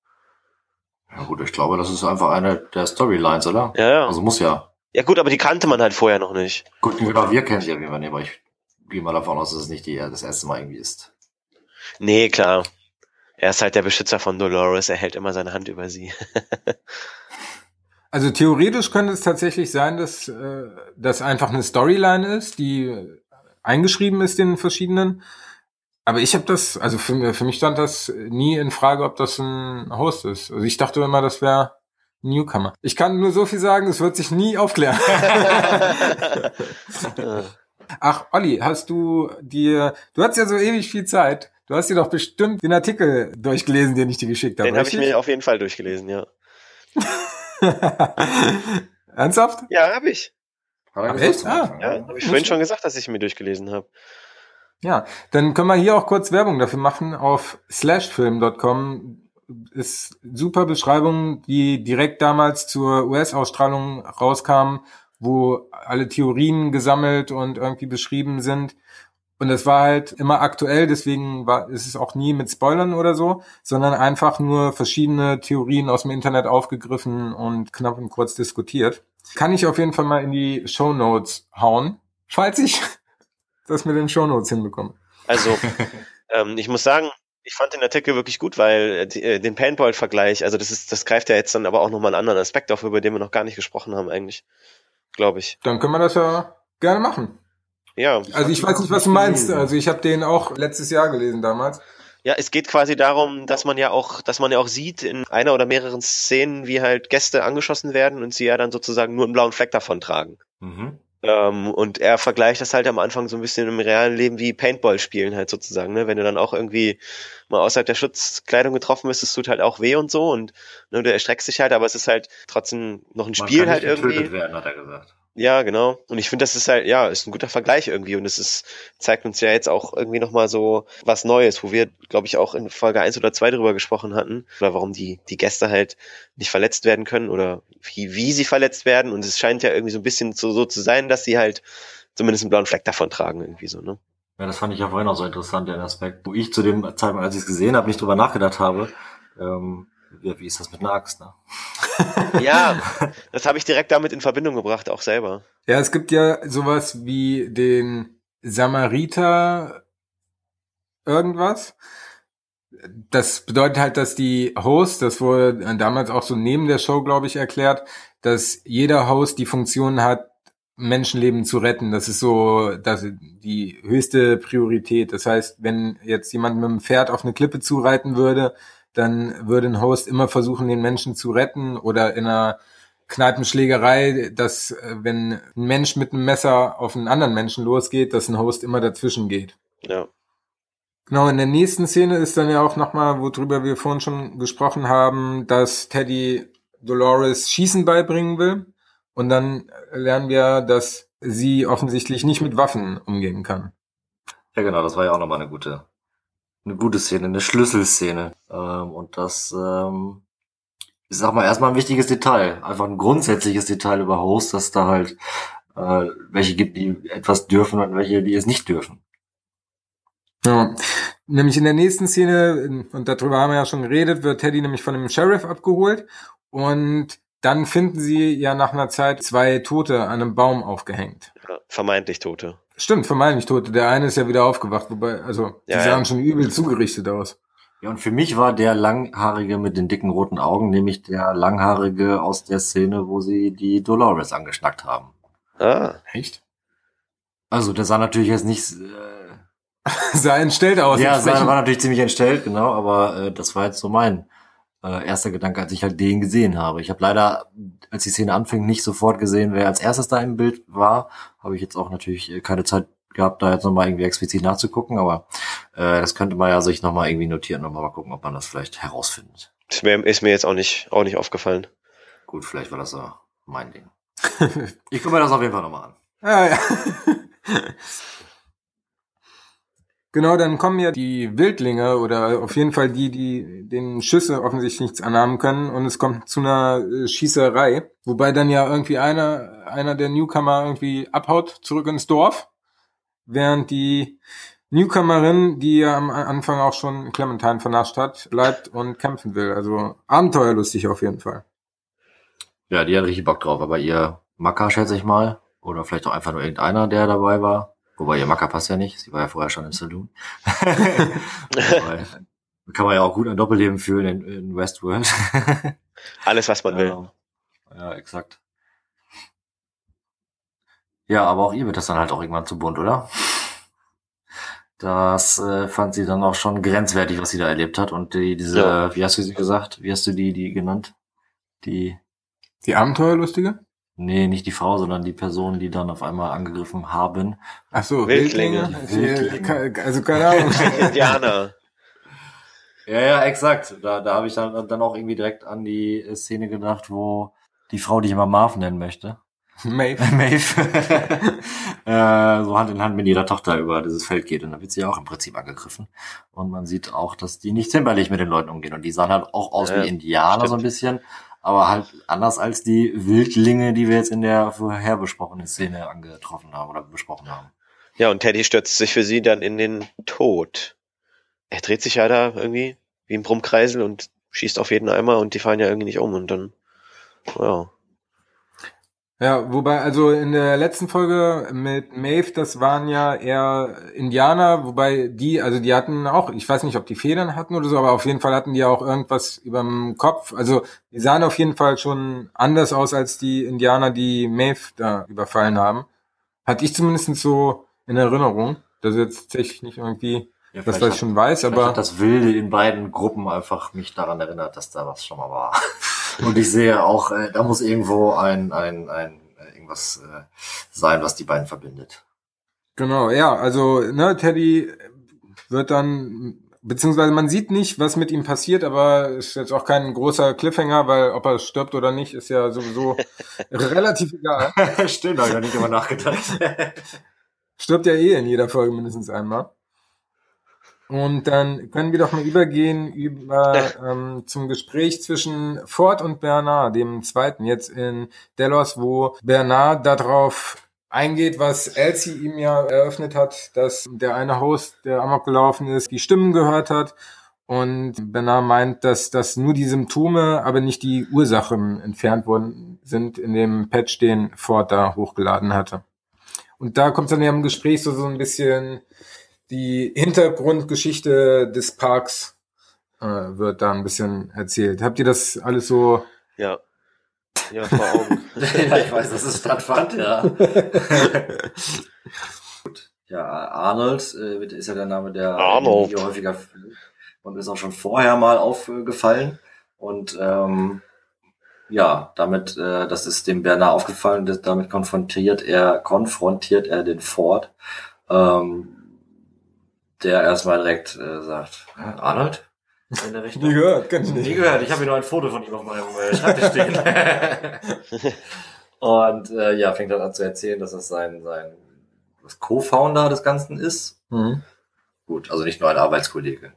Ja gut, ich glaube, das ist einfach eine der Storylines, oder? Ja, ja. Also muss ja. Ja gut, aber die kannte man halt vorher noch nicht. Gut, genau, wir kennen sie ja, wie man aber ich gehe mal davon aus, dass es nicht die, das erste Mal irgendwie ist. Nee, klar. Er ist halt der Beschützer von Dolores, er hält immer seine Hand über sie. also theoretisch könnte es tatsächlich sein, dass äh, das einfach eine Storyline ist, die eingeschrieben ist in verschiedenen. Aber ich habe das, also für, für mich stand das nie in Frage, ob das ein Host ist. Also ich dachte immer, das wäre Newcomer. Ich kann nur so viel sagen, es wird sich nie aufklären. Ach, Olli, hast du dir, du hast ja so ewig viel Zeit. Du hast dir doch bestimmt den Artikel durchgelesen, den ich dir geschickt habe. Den habe ich mir auf jeden Fall durchgelesen, ja. Ernsthaft? Ja, habe ich. Ach, echt? Ah, ja, habe ich vorhin schon gesagt, dass ich mir durchgelesen habe. Ja, dann können wir hier auch kurz Werbung dafür machen. Auf slashfilm.com ist super Beschreibung, die direkt damals zur US-Ausstrahlung rauskam, wo alle Theorien gesammelt und irgendwie beschrieben sind. Und es war halt immer aktuell, deswegen war, ist es auch nie mit Spoilern oder so, sondern einfach nur verschiedene Theorien aus dem Internet aufgegriffen und knapp und kurz diskutiert. Kann ich auf jeden Fall mal in die Show Notes hauen, falls ich das mit den Show Notes hinbekomme. Also, ähm, ich muss sagen, ich fand den Artikel wirklich gut, weil äh, den Paintball-Vergleich, also das ist, das greift ja jetzt dann aber auch nochmal einen anderen Aspekt auf, über den wir noch gar nicht gesprochen haben eigentlich, glaube ich. Dann können wir das ja gerne machen. Ja. Also ich weiß nicht, was du meinst. Also ich habe den auch letztes Jahr gelesen damals. Ja, es geht quasi darum, dass man ja auch, dass man ja auch sieht in einer oder mehreren Szenen, wie halt Gäste angeschossen werden und sie ja dann sozusagen nur einen blauen Fleck davon tragen. Mhm. Ähm, und er vergleicht das halt am Anfang so ein bisschen im realen Leben wie Paintball spielen halt sozusagen, ne? Wenn du dann auch irgendwie mal außerhalb der Schutzkleidung getroffen bist, es tut halt auch weh und so und ne, du erstreckst dich halt, aber es ist halt trotzdem noch ein Spiel halt irgendwie. Werden, hat er gesagt. Ja, genau. Und ich finde, das ist halt, ja, ist ein guter Vergleich irgendwie. Und es ist, zeigt uns ja jetzt auch irgendwie nochmal so was Neues, wo wir, glaube ich, auch in Folge eins oder zwei drüber gesprochen hatten. Oder warum die, die Gäste halt nicht verletzt werden können oder wie, wie sie verletzt werden. Und es scheint ja irgendwie so ein bisschen so, so zu sein, dass sie halt zumindest einen blauen Fleck davon tragen, irgendwie so, ne? Ja, das fand ich ja vorhin auch so interessant, den Aspekt, wo ich zu dem Zeitpunkt, als ich es gesehen habe, nicht drüber nachgedacht habe, ähm, wie, wie ist das mit einer Axt, ne? ja, das habe ich direkt damit in Verbindung gebracht, auch selber. Ja, es gibt ja sowas wie den Samariter irgendwas. Das bedeutet halt, dass die Host, das wurde damals auch so neben der Show, glaube ich, erklärt, dass jeder Host die Funktion hat, Menschenleben zu retten. Das ist so das, die höchste Priorität. Das heißt, wenn jetzt jemand mit dem Pferd auf eine Klippe zureiten würde, dann würde ein Host immer versuchen, den Menschen zu retten oder in einer Kneipenschlägerei, dass äh, wenn ein Mensch mit einem Messer auf einen anderen Menschen losgeht, dass ein Host immer dazwischen geht. Ja. Genau, in der nächsten Szene ist dann ja auch nochmal, worüber wir vorhin schon gesprochen haben, dass Teddy Dolores Schießen beibringen will. Und dann lernen wir, dass sie offensichtlich nicht mit Waffen umgehen kann. Ja, genau, das war ja auch nochmal eine gute eine gute Szene, eine Schlüsselszene. Ähm, und das ähm, ich sag mal erstmal ein wichtiges Detail, einfach ein grundsätzliches Detail über Hosts, dass da halt äh, welche gibt, die etwas dürfen und welche, die es nicht dürfen. Ja, nämlich in der nächsten Szene, und darüber haben wir ja schon geredet, wird Teddy nämlich von dem Sheriff abgeholt und dann finden sie ja nach einer Zeit zwei Tote an einem Baum aufgehängt. Ja, vermeintlich Tote. Stimmt, vermeintlich Tote. Der eine ist ja wieder aufgewacht, wobei, also, die ja, sahen ja. schon übel zugerichtet aus. Ja, und für mich war der Langhaarige mit den dicken roten Augen nämlich der Langhaarige aus der Szene, wo sie die Dolores angeschnackt haben. Ah. Echt? Also, der sah natürlich jetzt nicht, äh, sah entstellt aus. Ja, sah, war natürlich ziemlich entstellt, genau, aber äh, das war jetzt so mein äh, erster Gedanke, als ich halt den gesehen habe. Ich habe leider, als die Szene anfing, nicht sofort gesehen, wer als erstes da im Bild war. Habe ich jetzt auch natürlich äh, keine Zeit gehabt, da jetzt nochmal irgendwie explizit nachzugucken, aber äh, das könnte man ja sich nochmal irgendwie notieren, nochmal mal gucken, ob man das vielleicht herausfindet. Ist mir, ist mir jetzt auch nicht, auch nicht aufgefallen. Gut, vielleicht war das so mein Ding. ich gucke mir das auf jeden Fall nochmal an. Ja, ja. Genau, dann kommen ja die Wildlinge oder auf jeden Fall die, die den Schüsse offensichtlich nichts annahmen können und es kommt zu einer äh, Schießerei, wobei dann ja irgendwie einer, einer der Newcomer irgendwie abhaut zurück ins Dorf, während die Newcomerin, die ja am Anfang auch schon Clementine vernascht hat, bleibt und kämpfen will. Also abenteuerlustig auf jeden Fall. Ja, die hat richtig Bock drauf, aber ihr Macker, schätze ich mal, oder vielleicht auch einfach nur irgendeiner, der dabei war, Wobei ihr Macker passt ja nicht, sie war ja vorher schon im Saloon. Kann man ja auch gut ein Doppelleben fühlen in, in Westworld. Alles, was man will. Ja, exakt. Ja, aber auch ihr wird das dann halt auch irgendwann zu bunt, oder? Das äh, fand sie dann auch schon grenzwertig, was sie da erlebt hat. Und die, diese, ja. wie hast du sie gesagt? Wie hast du die, die genannt? Die. Die Abenteuerlustige? Nee, nicht die Frau, sondern die Person, die dann auf einmal angegriffen haben. Ach so, Wildlinge. Wildlinge. Also keine Ahnung. Indianer. Ja, ja, exakt. Da, da habe ich dann, dann auch irgendwie direkt an die Szene gedacht, wo die Frau, die ich immer Marv nennen möchte. Maeve. Maeve. äh, so Hand in Hand mit ihrer Tochter über dieses Feld geht. Und da wird sie auch im Prinzip angegriffen. Und man sieht auch, dass die nicht zimperlich mit den Leuten umgehen. Und die sahen halt auch aus ja, wie Indianer stimmt. so ein bisschen. Aber halt anders als die Wildlinge, die wir jetzt in der vorher besprochenen Szene angetroffen haben oder besprochen haben. Ja, und Teddy stürzt sich für sie dann in den Tod er dreht sich ja da irgendwie wie ein Brummkreisel und schießt auf jeden Eimer und die fallen ja irgendwie nicht um und dann, ja. Ja, wobei, also in der letzten Folge mit Maeve, das waren ja eher Indianer, wobei die, also die hatten auch, ich weiß nicht, ob die Federn hatten oder so, aber auf jeden Fall hatten die auch irgendwas überm Kopf. Also die sahen auf jeden Fall schon anders aus als die Indianer, die Maeve da überfallen haben. Hatte ich zumindest so in Erinnerung. Das ist jetzt tatsächlich nicht irgendwie ja, das, was ich schon weiß, aber. Hat das Wilde in beiden Gruppen einfach mich daran erinnert, dass da was schon mal war. Und ich sehe auch, äh, da muss irgendwo ein, ein, ein äh, irgendwas äh, sein, was die beiden verbindet. Genau, ja, also, ne, Teddy wird dann, beziehungsweise man sieht nicht, was mit ihm passiert, aber ist jetzt auch kein großer Cliffhanger, weil ob er stirbt oder nicht, ist ja sowieso relativ egal. Stimmt, habe ich ja nicht immer nachgedacht. stirbt ja eh in jeder Folge mindestens einmal. Und dann können wir doch mal übergehen über ähm, zum Gespräch zwischen Ford und Bernard, dem zweiten jetzt in Delos, wo Bernard darauf eingeht, was Elsie ihm ja eröffnet hat, dass der eine Host, der amok gelaufen ist, die Stimmen gehört hat. Und Bernard meint, dass das nur die Symptome, aber nicht die Ursachen entfernt worden sind in dem Patch, den Ford da hochgeladen hatte. Und da kommt dann ja im Gespräch so, so ein bisschen die Hintergrundgeschichte des Parks äh, wird da ein bisschen erzählt. Habt ihr das alles so? Ja. Ja, vor Augen. ja, ich weiß, dass es stattfand, ja. Gut. Ja, Arnold äh, ist ja der Name, der Arnold. hier häufiger und ist auch schon vorher mal aufgefallen. Und ähm, ja, damit, äh, das ist dem Bernard aufgefallen, damit konfrontiert er, konfrontiert er den Ford. Ähm, der erstmal direkt äh, sagt, Arnold? In der Richtung? Nie gehört, kenn ich nicht. Nie gehört, ich habe hier nur ein Foto von ihm auf meinem äh, Schreibtisch stehen. und äh, ja, fängt dann an zu erzählen, dass das sein, sein Co-Founder des Ganzen ist. Mhm. Gut, also nicht nur ein Arbeitskollege.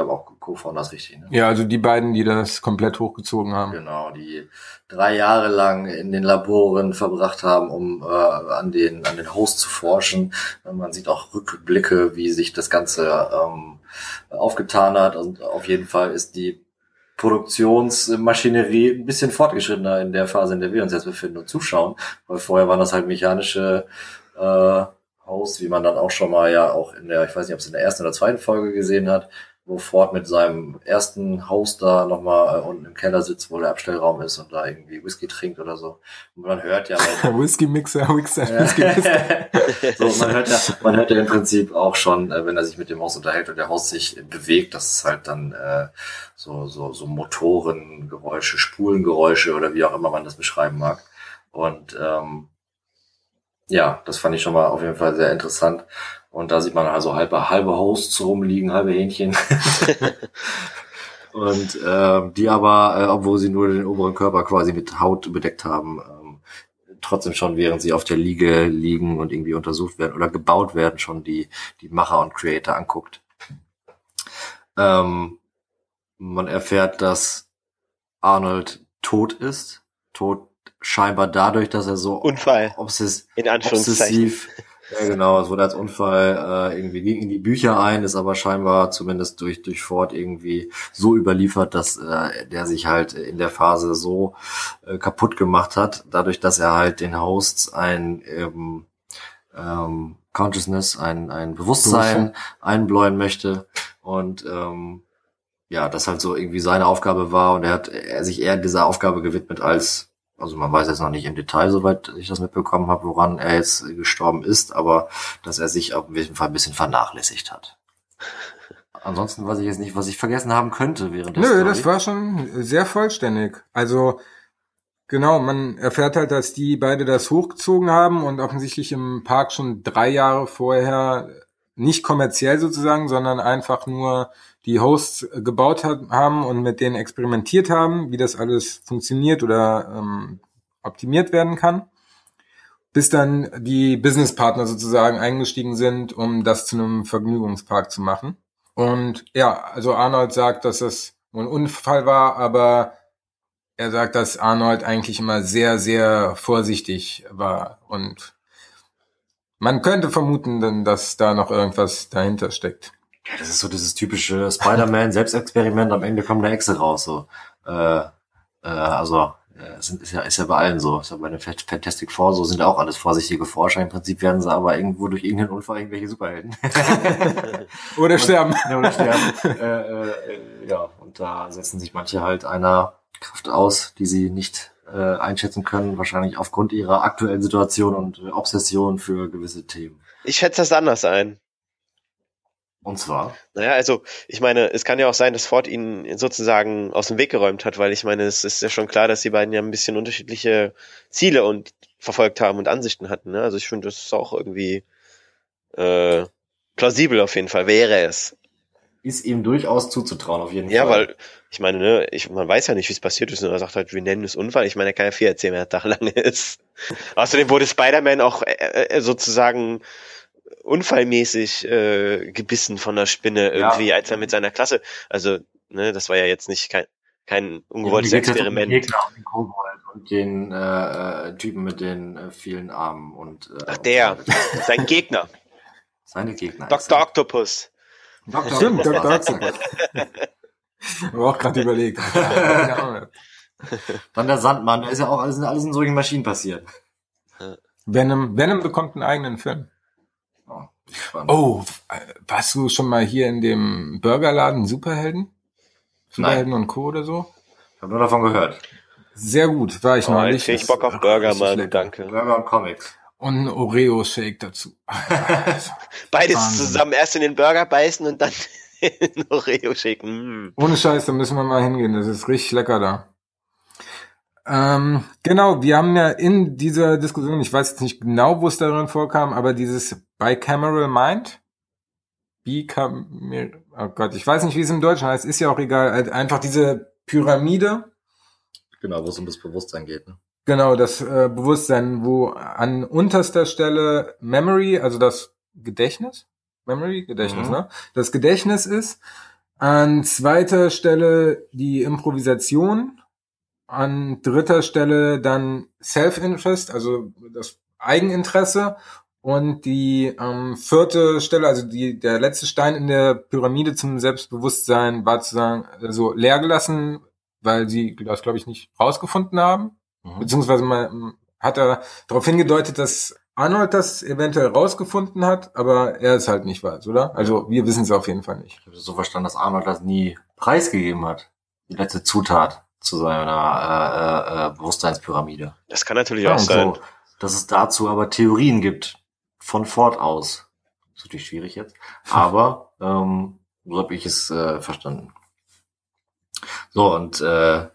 Glaube auch Co-Founder ist richtig. Ne? Ja, also die beiden, die das komplett hochgezogen haben. Genau, die drei Jahre lang in den Laboren verbracht haben, um äh, an den an den Host zu forschen. Man sieht auch Rückblicke, wie sich das Ganze ähm, aufgetan hat. Und auf jeden Fall ist die Produktionsmaschinerie ein bisschen fortgeschrittener in der Phase, in der wir uns jetzt befinden und zuschauen. Weil vorher waren das halt mechanische äh, Hosts, wie man dann auch schon mal ja auch in der, ich weiß nicht, ob es in der ersten oder zweiten Folge gesehen hat, wo Ford mit seinem ersten Haus da nochmal äh, unten im Keller sitzt, wo der Abstellraum ist und da irgendwie Whisky trinkt oder so. Und man hört ja. Whisky-Mixer, Whisky, Whisky so, man hört ja, man hört ja im Prinzip auch schon, äh, wenn er sich mit dem Haus unterhält und der Haus sich bewegt, dass es halt dann äh, so, so, so Motorengeräusche, Spulengeräusche oder wie auch immer man das beschreiben mag. Und ähm, ja, das fand ich schon mal auf jeden Fall sehr interessant. Und da sieht man also halbe, halbe Hosts rumliegen, halbe Hähnchen. und äh, die aber, äh, obwohl sie nur den oberen Körper quasi mit Haut bedeckt haben, ähm, trotzdem schon, während sie auf der Liege liegen und irgendwie untersucht werden oder gebaut werden, schon die, die Macher und Creator anguckt. Ähm, man erfährt, dass Arnold tot ist. Tot scheinbar dadurch, dass er so Unfall. Anführungszeichen. obsessiv ja, genau, es wurde als Unfall äh, irgendwie ging in die Bücher ein, ist aber scheinbar zumindest durch durch Ford irgendwie so überliefert, dass äh, der sich halt in der Phase so äh, kaputt gemacht hat, dadurch, dass er halt den Hosts ein ähm, ähm, Consciousness, ein, ein Bewusstsein einbläuen möchte. Und ähm, ja, das halt so irgendwie seine Aufgabe war. Und er hat er sich eher dieser Aufgabe gewidmet als, also man weiß jetzt noch nicht im Detail, soweit ich das mitbekommen habe, woran er jetzt gestorben ist, aber dass er sich auf jeden Fall ein bisschen vernachlässigt hat. Ansonsten weiß ich jetzt nicht, was ich vergessen haben könnte während der Nö, Story. das war schon sehr vollständig. Also genau, man erfährt halt, dass die beide das hochgezogen haben und offensichtlich im Park schon drei Jahre vorher nicht kommerziell sozusagen, sondern einfach nur die Hosts gebaut hat, haben und mit denen experimentiert haben, wie das alles funktioniert oder ähm, optimiert werden kann. Bis dann die Businesspartner sozusagen eingestiegen sind, um das zu einem Vergnügungspark zu machen. Und ja, also Arnold sagt, dass es ein Unfall war, aber er sagt, dass Arnold eigentlich immer sehr, sehr vorsichtig war und man könnte vermuten, dass da noch irgendwas dahinter steckt. Ja, das ist so dieses typische Spider-Man-Selbstexperiment, am Ende kommt eine Echse raus. So. Äh, äh, also äh, ist, ja, ist ja bei allen so. Ist ja bei den Fantastic Four so, sind auch alles vorsichtige Forscher. Im Prinzip werden sie aber irgendwo durch irgendeinen Unfall irgendwelche Superhelden. oder sterben. Und, oder sterben. äh, äh, ja, und da setzen sich manche halt einer Kraft aus, die sie nicht äh, einschätzen können, wahrscheinlich aufgrund ihrer aktuellen Situation und äh, Obsession für gewisse Themen. Ich schätze das anders ein. Und zwar? Naja, also ich meine, es kann ja auch sein, dass Ford ihn sozusagen aus dem Weg geräumt hat, weil ich meine, es ist ja schon klar, dass die beiden ja ein bisschen unterschiedliche Ziele und verfolgt haben und Ansichten hatten. Ne? Also ich finde, das ist auch irgendwie äh, plausibel auf jeden Fall, wäre es ist ihm durchaus zuzutrauen, auf jeden ja, Fall. Ja, weil, ich meine, ne, ich, man weiß ja nicht, wie es passiert ist, und er sagt halt, wir nennen es Unfall. Ich meine, er kann ja viel erzählen, wer Tag lang ist. Außerdem wurde Spider-Man auch äh, äh, sozusagen unfallmäßig äh, gebissen von der Spinne irgendwie, ja. als er mit seiner Klasse, also, ne, das war ja jetzt nicht kein, kein ungewolltes Experiment. Den Gegner und den äh, Typen mit den äh, vielen Armen und äh, Ach, der, sein Gegner. Seine Gegner. Dr. Octopus. Dr. Stimmt, Dr. Octopus. Habe auch gerade überlegt. Dann der Sandmann, da ist ja auch alles, alles in solchen Maschinen passiert. Venom, Venom bekommt einen eigenen Film. Oh, oh, warst du schon mal hier in dem Burgerladen Superhelden? Superhelden Nein. und Co. oder so? Ich habe nur davon gehört. Sehr gut, war ich oh, noch nicht. Ich Bock auf Burger, Mann, danke. Burger und Comics. Und ein Oreo-Shake dazu. Beides Wahnsinn. zusammen. Erst in den Burger beißen und dann in Oreo-Shake. Mm. Ohne Scheiß, da müssen wir mal hingehen. Das ist richtig lecker da. Ähm, genau, wir haben ja in dieser Diskussion, ich weiß jetzt nicht genau, wo es darin vorkam, aber dieses Bicameral Mind. Bicameral, oh Gott, ich weiß nicht, wie es im Deutschen heißt, ist ja auch egal. Halt einfach diese Pyramide. Genau, wo es um das Bewusstsein geht. Ne? Genau, das äh, Bewusstsein, wo an unterster Stelle Memory, also das Gedächtnis, Memory, Gedächtnis, mhm. ne? Das Gedächtnis ist. An zweiter Stelle die Improvisation. An dritter Stelle dann Self-Interest, also das Eigeninteresse. Und die ähm, vierte Stelle, also die, der letzte Stein in der Pyramide zum Selbstbewusstsein war zu sagen, also leer gelassen, weil sie das, glaube ich, nicht rausgefunden haben. Mhm. Beziehungsweise man hat er darauf hingedeutet, dass Arnold das eventuell rausgefunden hat, aber er es halt nicht weiß, oder? Also wir wissen es auf jeden Fall nicht. Ich habe so verstanden, dass Arnold das nie preisgegeben hat. Die letzte Zutat zu seiner äh, äh, Bewusstseinspyramide. Das kann natürlich ja, auch sein. So, dass es dazu aber Theorien gibt von Ford aus. Das ist natürlich schwierig jetzt. Aber ähm, so habe ich es äh, verstanden. So, und äh,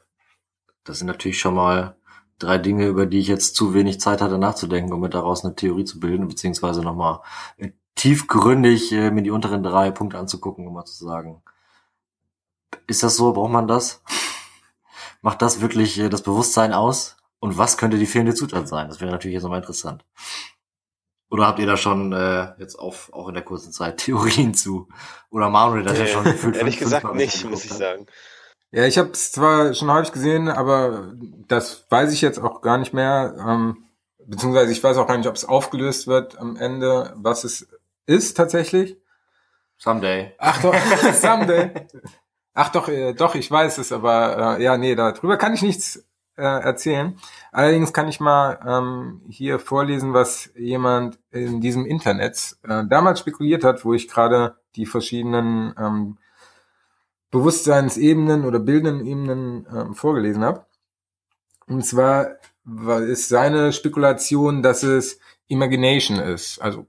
das sind natürlich schon mal drei Dinge, über die ich jetzt zu wenig Zeit hatte nachzudenken, um mir daraus eine Theorie zu bilden, beziehungsweise nochmal tiefgründig äh, mir die unteren drei Punkte anzugucken, um mal zu sagen, ist das so, braucht man das? Macht das wirklich äh, das Bewusstsein aus? Und was könnte die fehlende Zutat sein? Das wäre natürlich jetzt nochmal interessant. Oder habt ihr da schon äh, jetzt auf, auch in der kurzen Zeit Theorien zu? Oder Manuel, das ja schon gefühlt Ehrlich fünf, gesagt nicht, muss ich sagen. Ja, ich habe es zwar schon häufig gesehen, aber das weiß ich jetzt auch gar nicht mehr. Ähm, beziehungsweise ich weiß auch gar nicht, ob es aufgelöst wird am Ende, was es ist tatsächlich. Someday. Ach doch, someday. Ach doch, äh, doch, ich weiß es, aber äh, ja, nee, darüber kann ich nichts äh, erzählen. Allerdings kann ich mal ähm, hier vorlesen, was jemand in diesem Internet äh, damals spekuliert hat, wo ich gerade die verschiedenen ähm, Bewusstseinsebenen oder bildenden Ebenen äh, vorgelesen habe. Und zwar ist seine Spekulation, dass es Imagination ist, also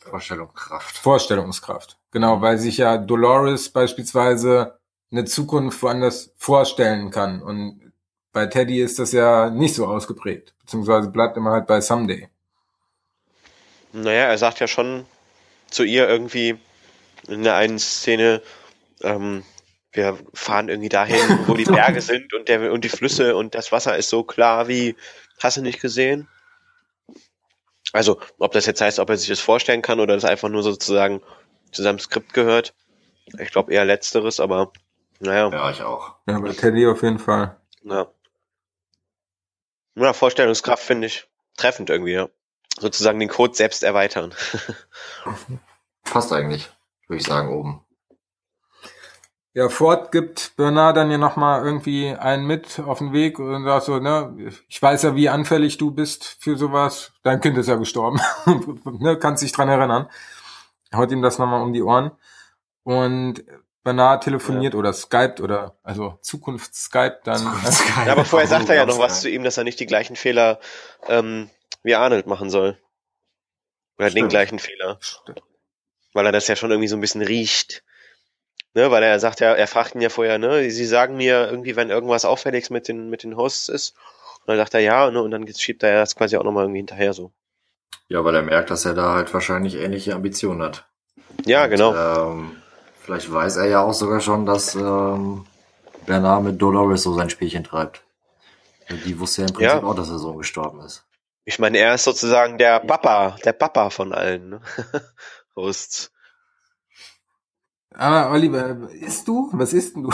Vorstellungskraft. Vorstellungskraft. Genau, weil sich ja Dolores beispielsweise eine Zukunft woanders vorstellen kann. Und bei Teddy ist das ja nicht so ausgeprägt, beziehungsweise bleibt immer halt bei Someday. Naja, er sagt ja schon zu ihr irgendwie in der einen Szene, ähm, wir fahren irgendwie dahin, wo die Berge sind und, der, und die Flüsse und das Wasser ist so klar wie, hast du nicht gesehen? Also, ob das jetzt heißt, ob er sich das vorstellen kann oder das einfach nur sozusagen zu seinem Skript gehört. Ich glaube eher letzteres, aber naja. Ja, ich auch. Ja, bei Teddy auf jeden Fall. Ja. Ja, Vorstellungskraft finde ich treffend irgendwie, ja. Sozusagen den Code selbst erweitern. Passt eigentlich, würde ich sagen, oben. Ja, Ford gibt Bernard dann ja nochmal irgendwie einen mit auf den Weg und sagt so, ne, ich weiß ja, wie anfällig du bist für sowas. Dein Kind ist ja gestorben. ne, kannst dich dran erinnern. Haut ihm das nochmal um die Ohren. Und Bernard telefoniert ja. oder Skypt oder also Zukunft Skype dann. Zukunft Ja, aber vorher sagt er ja noch was zu ihm, dass er nicht die gleichen Fehler ähm, wie Arnold machen soll. Oder Stimmt. den gleichen Fehler. Stimmt. Weil er das ja schon irgendwie so ein bisschen riecht. Ne, weil er sagt ja, er fragt ihn ja vorher, ne, sie sagen mir irgendwie, wenn irgendwas auffällig mit den, mit den Hosts ist. Und dann sagt er ja, ne, und dann schiebt er das quasi auch nochmal irgendwie hinterher so. Ja, weil er merkt, dass er da halt wahrscheinlich ähnliche Ambitionen hat. Ja, und, genau. Ähm, vielleicht weiß er ja auch sogar schon, dass ähm, Bernard mit Dolores so sein Spielchen treibt. Die wusste ja im Prinzip ja. auch, dass er so gestorben ist. Ich meine, er ist sozusagen der Papa, der Papa von allen ne? Hosts. Aber Oliver, isst du? Was isst du?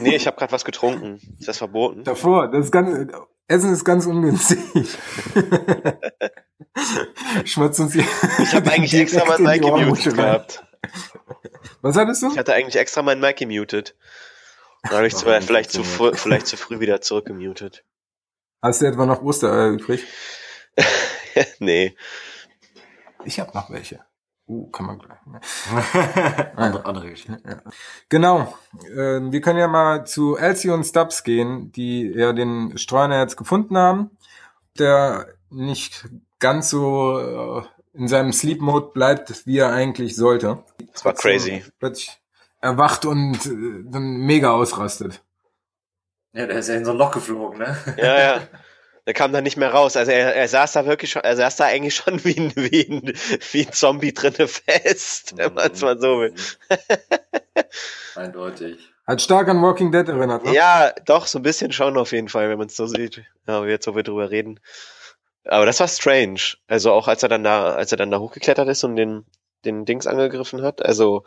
nee, ich habe gerade was getrunken. Ist das verboten? Davor, das ist ganz, Essen ist ganz ungünstig. Schmatzt uns hier. Ich habe eigentlich extra mein Mic gemutet gehabt. Was hattest du? Ich hatte eigentlich extra mein Mic gemutet. Dann habe ich zu, vielleicht, zu, vielleicht zu früh wieder zurückgemutet. Hast du etwa noch Oster äh, übrig? nee. Ich habe noch welche. Uh, kann man gleich. Ne? andere, andere Geschichte. Ja. Genau. Äh, wir können ja mal zu Elsie und Stubbs gehen, die ja den Streuner jetzt gefunden haben, der nicht ganz so äh, in seinem Sleep Mode bleibt, wie er eigentlich sollte. Das war crazy. Plötzlich erwacht und äh, dann mega ausrastet. Ja, der ist ja in so ein Loch geflogen, ne? Ja, ja. Der kam da nicht mehr raus. Also er, er saß da wirklich schon, er saß da eigentlich schon wie ein, wie ein, wie ein Zombie drinne fest, wenn man es mal so will. Eindeutig. Hat stark an Walking Dead erinnert, ne? Ja, doch, so ein bisschen schon auf jeden Fall, wenn man es so sieht. Ja, jetzt, wo wir drüber reden. Aber das war strange. Also auch als er dann da, als er dann da hochgeklettert ist und den, den Dings angegriffen hat, also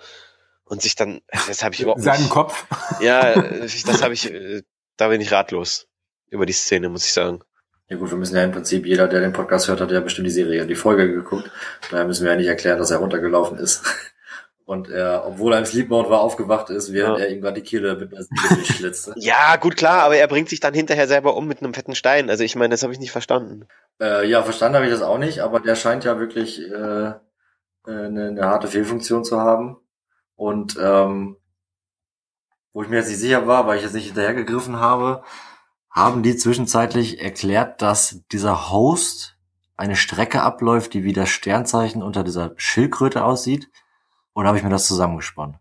und sich dann, das habe ich überhaupt Seinen nicht, Kopf. Ja, das habe ich, äh, da bin ich ratlos über die Szene, muss ich sagen. Ja gut, wir müssen ja im Prinzip, jeder, der den Podcast hört, hat ja bestimmt die Serie, die Folge geguckt. Daher müssen wir ja nicht erklären, dass er runtergelaufen ist. Und er, obwohl er im Sleep Mode war, aufgewacht ist, während ja. er ihm gerade die Kehle mit einer Säge durchschlitzte. ja, gut, klar, aber er bringt sich dann hinterher selber um mit einem fetten Stein. Also ich meine, das habe ich nicht verstanden. Äh, ja, verstanden habe ich das auch nicht, aber der scheint ja wirklich äh, äh, eine, eine harte Fehlfunktion zu haben. Und ähm, wo ich mir jetzt nicht sicher war, weil ich jetzt nicht hinterhergegriffen habe, haben die zwischenzeitlich erklärt, dass dieser Host eine Strecke abläuft, die wie das Sternzeichen unter dieser Schildkröte aussieht? Oder habe ich mir das zusammengesponnen?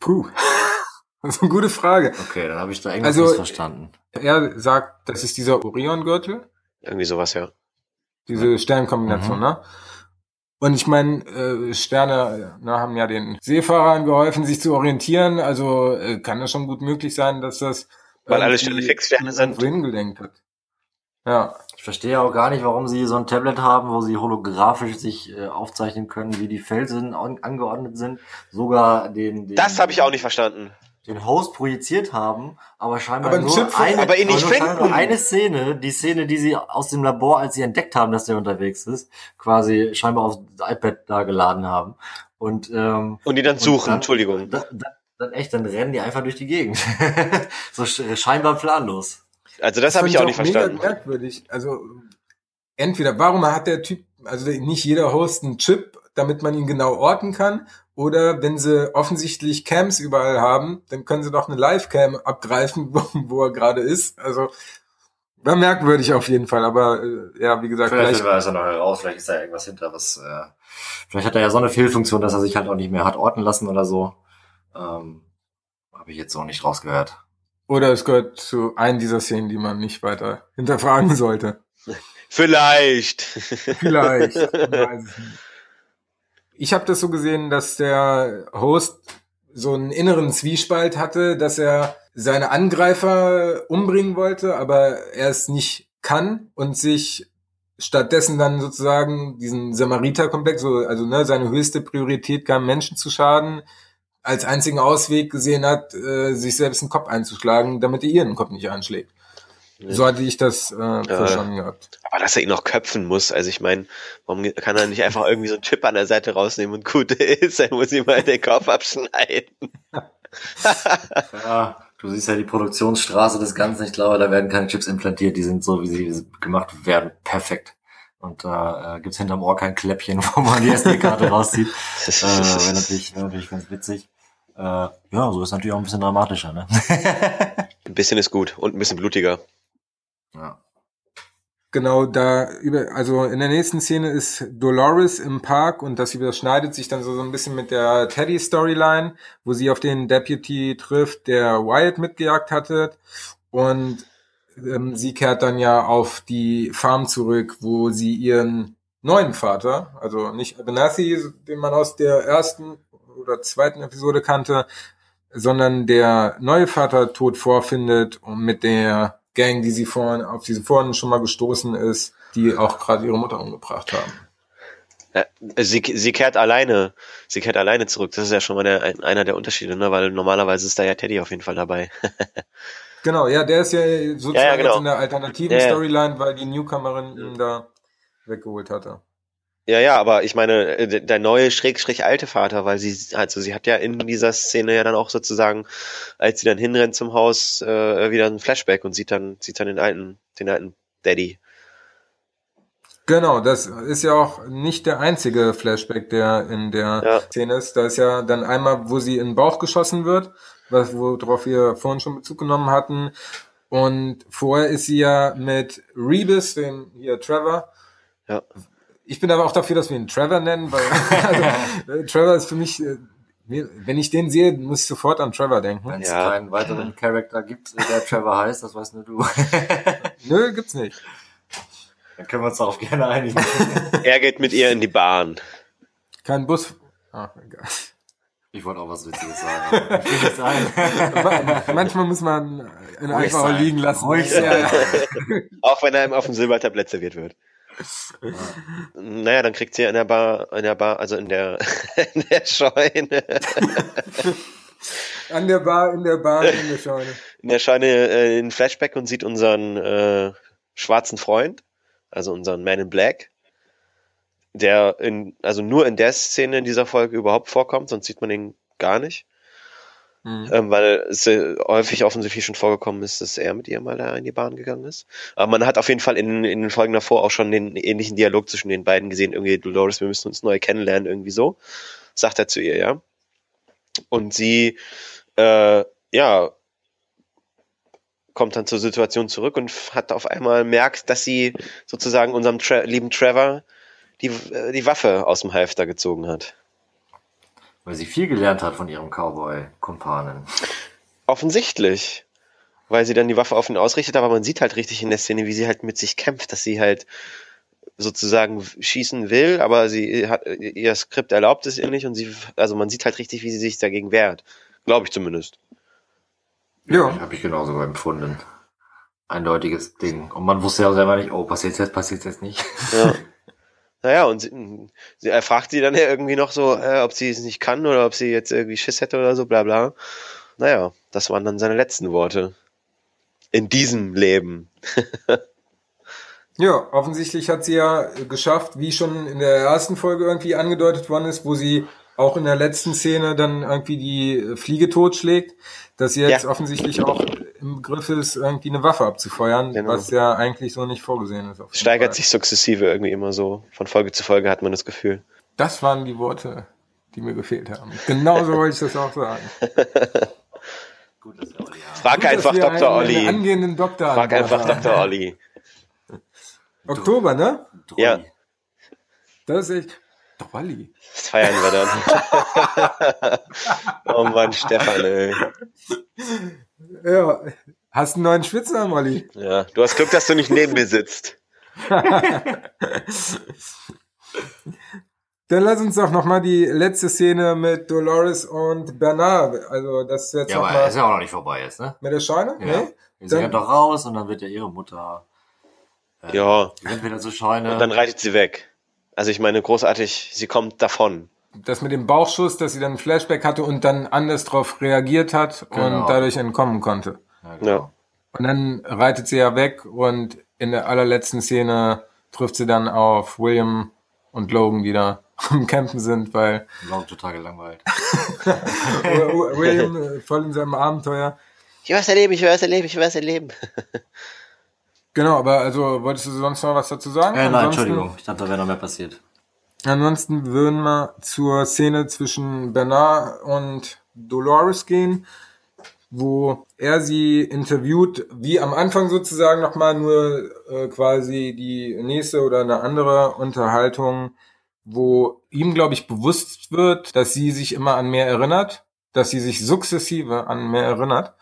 Puh, das ist eine gute Frage. Okay, dann habe ich da irgendwas also, verstanden. Er sagt, das ist dieser Orion-Gürtel. Irgendwie sowas, ja. Diese Sternkombination, mhm. ne? Und ich meine, äh, Sterne na, haben ja den Seefahrern geholfen, sich zu orientieren. Also äh, kann es schon gut möglich sein, dass das weil alle Sterne Fixsterne sind. Hingelenkt hat. Ja. Ich verstehe auch gar nicht, warum sie so ein Tablet haben, wo sie holographisch sich äh, aufzeichnen können, wie die Felsen an, angeordnet sind. Sogar den. den das habe ich auch nicht verstanden. Den Host projiziert haben, aber scheinbar aber nur, eine, aber ihn nicht finden. nur eine Szene, die Szene, die sie aus dem Labor, als sie entdeckt haben, dass der unterwegs ist, quasi scheinbar aufs iPad da geladen haben. Und, ähm, und die dann suchen, dann, Entschuldigung. Da, da, dann echt, dann rennen die einfach durch die Gegend. so scheinbar planlos. Also das, das habe ich auch nicht verstanden. Mega merkwürdig. Also entweder warum hat der Typ, also nicht jeder Host einen Chip, damit man ihn genau orten kann, Oder wenn sie offensichtlich Cams überall haben, dann können sie doch eine Live-Cam abgreifen, wo, wo er gerade ist. Also war merkwürdig auf jeden Fall, aber äh, ja, wie gesagt, vielleicht, vielleicht wir also noch heraus, vielleicht ist da irgendwas hinter, was äh, vielleicht hat er ja so eine Fehlfunktion, dass er sich halt auch nicht mehr hat orten lassen oder so. Ähm, Habe ich jetzt so nicht rausgehört. Oder es gehört zu einem dieser Szenen, die man nicht weiter hinterfragen sollte. Vielleicht. Vielleicht. ich habe das so gesehen, dass der Host so einen inneren Zwiespalt hatte, dass er seine Angreifer umbringen wollte, aber er es nicht kann und sich stattdessen dann sozusagen diesen Samariter-Komplex, so, also ne, seine höchste Priorität kam, Menschen zu schaden, als einzigen Ausweg gesehen hat, äh, sich selbst den Kopf einzuschlagen, damit er ihren Kopf nicht anschlägt. So hatte ich das äh, verstanden ja. gehabt. Aber dass er ihn noch köpfen muss, also ich meine, warum kann er nicht einfach irgendwie so einen Chip an der Seite rausnehmen und gut ist, er muss ihm mal den Kopf abschneiden. ja, du siehst ja die Produktionsstraße des Ganzen, ich glaube, da werden keine Chips implantiert, die sind so, wie sie gemacht werden, perfekt. Und da äh, gibt's hinterm Ohr kein Kläppchen, wo man die SD-Karte rauszieht. äh, wäre natürlich, wär natürlich ganz witzig. Äh, ja, so ist natürlich auch ein bisschen dramatischer, ne? ein bisschen ist gut und ein bisschen blutiger. Ja. Genau, da über, also in der nächsten Szene ist Dolores im Park und das überschneidet sich dann so, so ein bisschen mit der Teddy-Storyline, wo sie auf den Deputy trifft, der Wyatt mitgejagt hatte. Und ähm, sie kehrt dann ja auf die Farm zurück, wo sie ihren neuen Vater, also nicht Abernathy, den man aus der ersten oder zweiten Episode kannte, sondern der neue Vater tot vorfindet und mit der Gang, die sie vorhin, auf die sie vorhin schon mal gestoßen ist, die auch gerade ihre Mutter umgebracht haben. Ja, sie, sie kehrt alleine, sie kehrt alleine zurück. Das ist ja schon mal der, einer der Unterschiede, ne? weil normalerweise ist da ja Teddy auf jeden Fall dabei. genau, ja, der ist ja sozusagen ja, ja, genau. in der alternativen Storyline, weil die Newcomerin ihn da weggeholt hatte. Ja, ja, aber ich meine, äh, der neue Schrägstrich alte Vater, weil sie, also sie hat ja in dieser Szene ja dann auch sozusagen, als sie dann hinrennt zum Haus, äh, wieder ein Flashback und sieht dann, sieht dann den alten, den alten Daddy. Genau, das ist ja auch nicht der einzige Flashback, der in der ja. Szene ist. Da ist ja dann einmal, wo sie in den Bauch geschossen wird, was, worauf wir vorhin schon Bezug genommen hatten. Und vorher ist sie ja mit Rebus, dem hier Trevor, ja ich bin aber auch dafür, dass wir ihn Trevor nennen, weil also, Trevor ist für mich, äh, wenn ich den sehe, muss ich sofort an Trevor denken. Wenn es ja. keinen weiteren Charakter gibt, der Trevor heißt, das weißt nur du. Nö, gibt's nicht. Dann können wir uns darauf gerne einigen. er geht mit ihr in die Bahn. Kein Bus. Ah, egal. Ich wollte auch was Witziges sagen. Manchmal muss man ihn einfach liegen lassen. Ruhig sein. Auch wenn er ihm auf dem Silbertablett serviert wird. Ja. Naja, dann kriegt sie in der Bar, in der Bar, also in der, in der Scheune. An der Bar, in der Bar, in der Scheune. In der Scheune äh, ein Flashback und sieht unseren äh, schwarzen Freund, also unseren Man in Black, der in, also nur in der Szene in dieser Folge überhaupt vorkommt, sonst sieht man ihn gar nicht. Mhm. Ähm, weil es äh, häufig offensichtlich schon vorgekommen ist, dass er mit ihr mal da in die Bahn gegangen ist. Aber man hat auf jeden Fall in, in den Folgen davor auch schon den ähnlichen Dialog zwischen den beiden gesehen. Irgendwie, Dolores, wir müssen uns neu kennenlernen, irgendwie so. Sagt er zu ihr, ja. Und sie, äh, ja, kommt dann zur Situation zurück und hat auf einmal merkt, dass sie sozusagen unserem Tra lieben Trevor die, äh, die Waffe aus dem Halfter gezogen hat. Weil sie viel gelernt hat von ihrem Cowboy-Kumpanen. Offensichtlich. Weil sie dann die Waffe auf ihn ausrichtet, aber man sieht halt richtig in der Szene, wie sie halt mit sich kämpft, dass sie halt sozusagen schießen will, aber sie hat, ihr Skript erlaubt es ihr nicht und sie, also man sieht halt richtig, wie sie sich dagegen wehrt. Glaube ich zumindest. Ja. Habe ich genauso empfunden. Eindeutiges Ding. Und man wusste ja selber nicht, oh, passiert jetzt, passiert jetzt nicht. Ja. Naja, und sie, sie, er fragt sie dann ja irgendwie noch so, äh, ob sie es nicht kann oder ob sie jetzt irgendwie Schiss hätte oder so, bla bla. Naja, das waren dann seine letzten Worte. In diesem Leben. ja, offensichtlich hat sie ja geschafft, wie schon in der ersten Folge irgendwie angedeutet worden ist, wo sie auch in der letzten Szene dann irgendwie die Fliege totschlägt, dass sie jetzt ja. offensichtlich auch im Begriff ist, irgendwie eine Waffe abzufeuern, genau. was ja eigentlich so nicht vorgesehen ist. Steigert Fall. sich sukzessive irgendwie immer so. Von Folge zu Folge hat man das Gefühl. Das waren die Worte die mir gefehlt haben. Genauso wollte ich das auch sagen. Gut, dass wir Olli haben. Frag Gut, einfach Dr. Olli. angehenden Doktor Frag einfach Dr. Olli. Oktober, ne? Ja. Das ist echt. Dolly. Das feiern wir dann. oh Mann, Stefan, ey. Ja. Hast einen neuen Spitznamen, Olli? Ja, du hast Glück, dass du nicht neben mir sitzt. Dann lass uns doch nochmal die letzte Szene mit Dolores und Bernard. Also das ist jetzt ja, aber ist ja auch noch nicht vorbei jetzt, ne? Mit der Scheune? Ja. Nee? Sie rennt doch raus und dann wird ja ihre Mutter. Äh, ja. Wieder zur Scheune. Und dann reitet sie weg. Also ich meine, großartig, sie kommt davon. Das mit dem Bauchschuss, dass sie dann ein Flashback hatte und dann anders darauf reagiert hat genau. und dadurch entkommen konnte. Ja, genau. ja. Und dann reitet sie ja weg und in der allerletzten Szene trifft sie dann auf William und Logan, die da am Campen sind, weil. Logan total gelangweilt. William voll in seinem Abenteuer. Ich will was erleben, ich will was erleben, ich will was erleben. genau, aber also wolltest du sonst noch was dazu sagen? Äh, nein, Entschuldigung, ich dachte, da wäre noch mehr passiert. Ansonsten würden wir zur Szene zwischen Bernard und Dolores gehen wo er sie interviewt, wie am Anfang sozusagen nochmal nur äh, quasi die nächste oder eine andere Unterhaltung, wo ihm, glaube ich, bewusst wird, dass sie sich immer an mehr erinnert, dass sie sich sukzessive an mehr erinnert.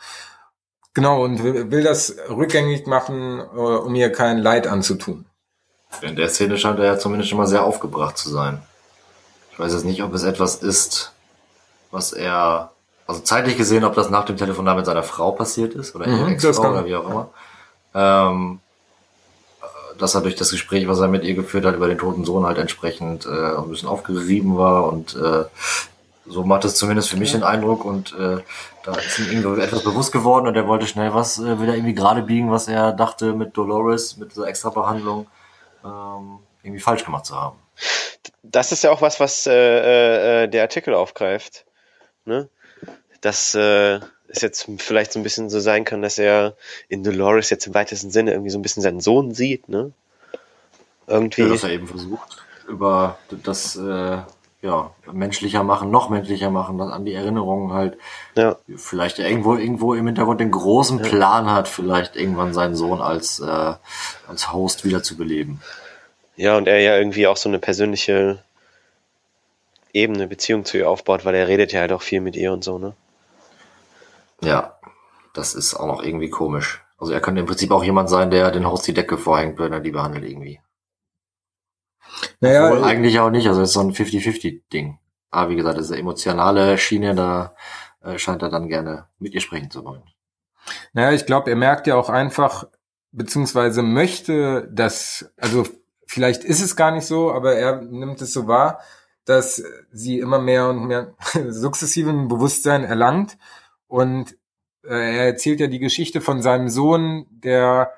Genau, und will, das rückgängig machen, äh, um ihr kein Leid anzutun. In der Szene scheint er ja zumindest schon mal sehr aufgebracht zu sein. Ich weiß jetzt nicht, ob es etwas ist, was er also zeitlich gesehen, ob das nach dem Telefonat mit seiner Frau passiert ist oder mhm, Ex-Frau oder wie auch immer. Ähm, dass er durch das Gespräch, was er mit ihr geführt hat, über den toten Sohn halt entsprechend äh, ein bisschen aufgerieben war und äh, so macht es zumindest für mich den Eindruck und äh, da ist ihm irgendwie etwas bewusst geworden und er wollte schnell was, äh, will er irgendwie gerade biegen, was er dachte mit Dolores, mit dieser Extra-Behandlung ähm, irgendwie falsch gemacht zu haben. Das ist ja auch was, was äh, äh, der Artikel aufgreift. Ne? dass äh, es jetzt vielleicht so ein bisschen so sein kann, dass er in Dolores jetzt im weitesten Sinne irgendwie so ein bisschen seinen Sohn sieht, ne? Irgendwie. Ja, dass er eben versucht, über das äh, ja, menschlicher machen, noch menschlicher machen, an die Erinnerungen halt. Ja. Vielleicht irgendwo, irgendwo im Hintergrund den großen ja. Plan hat, vielleicht irgendwann seinen Sohn als, äh, als Host wieder zu beleben. Ja, und er ja irgendwie auch so eine persönliche Ebene, Beziehung zu ihr aufbaut, weil er redet ja halt auch viel mit ihr und so, ne? Ja, das ist auch noch irgendwie komisch. Also er könnte im Prinzip auch jemand sein, der den Host die Decke vorhängt, wenn er die behandelt irgendwie. Naja, Obwohl, eigentlich auch nicht. Also es ist so ein 50-50-Ding. Aber wie gesagt, diese emotionale Schiene, da äh, scheint er dann gerne mit ihr sprechen zu wollen. Naja, ich glaube, er merkt ja auch einfach, beziehungsweise möchte, dass, also vielleicht ist es gar nicht so, aber er nimmt es so wahr, dass sie immer mehr und mehr sukzessiven Bewusstsein erlangt und äh, er erzählt ja die Geschichte von seinem Sohn, der,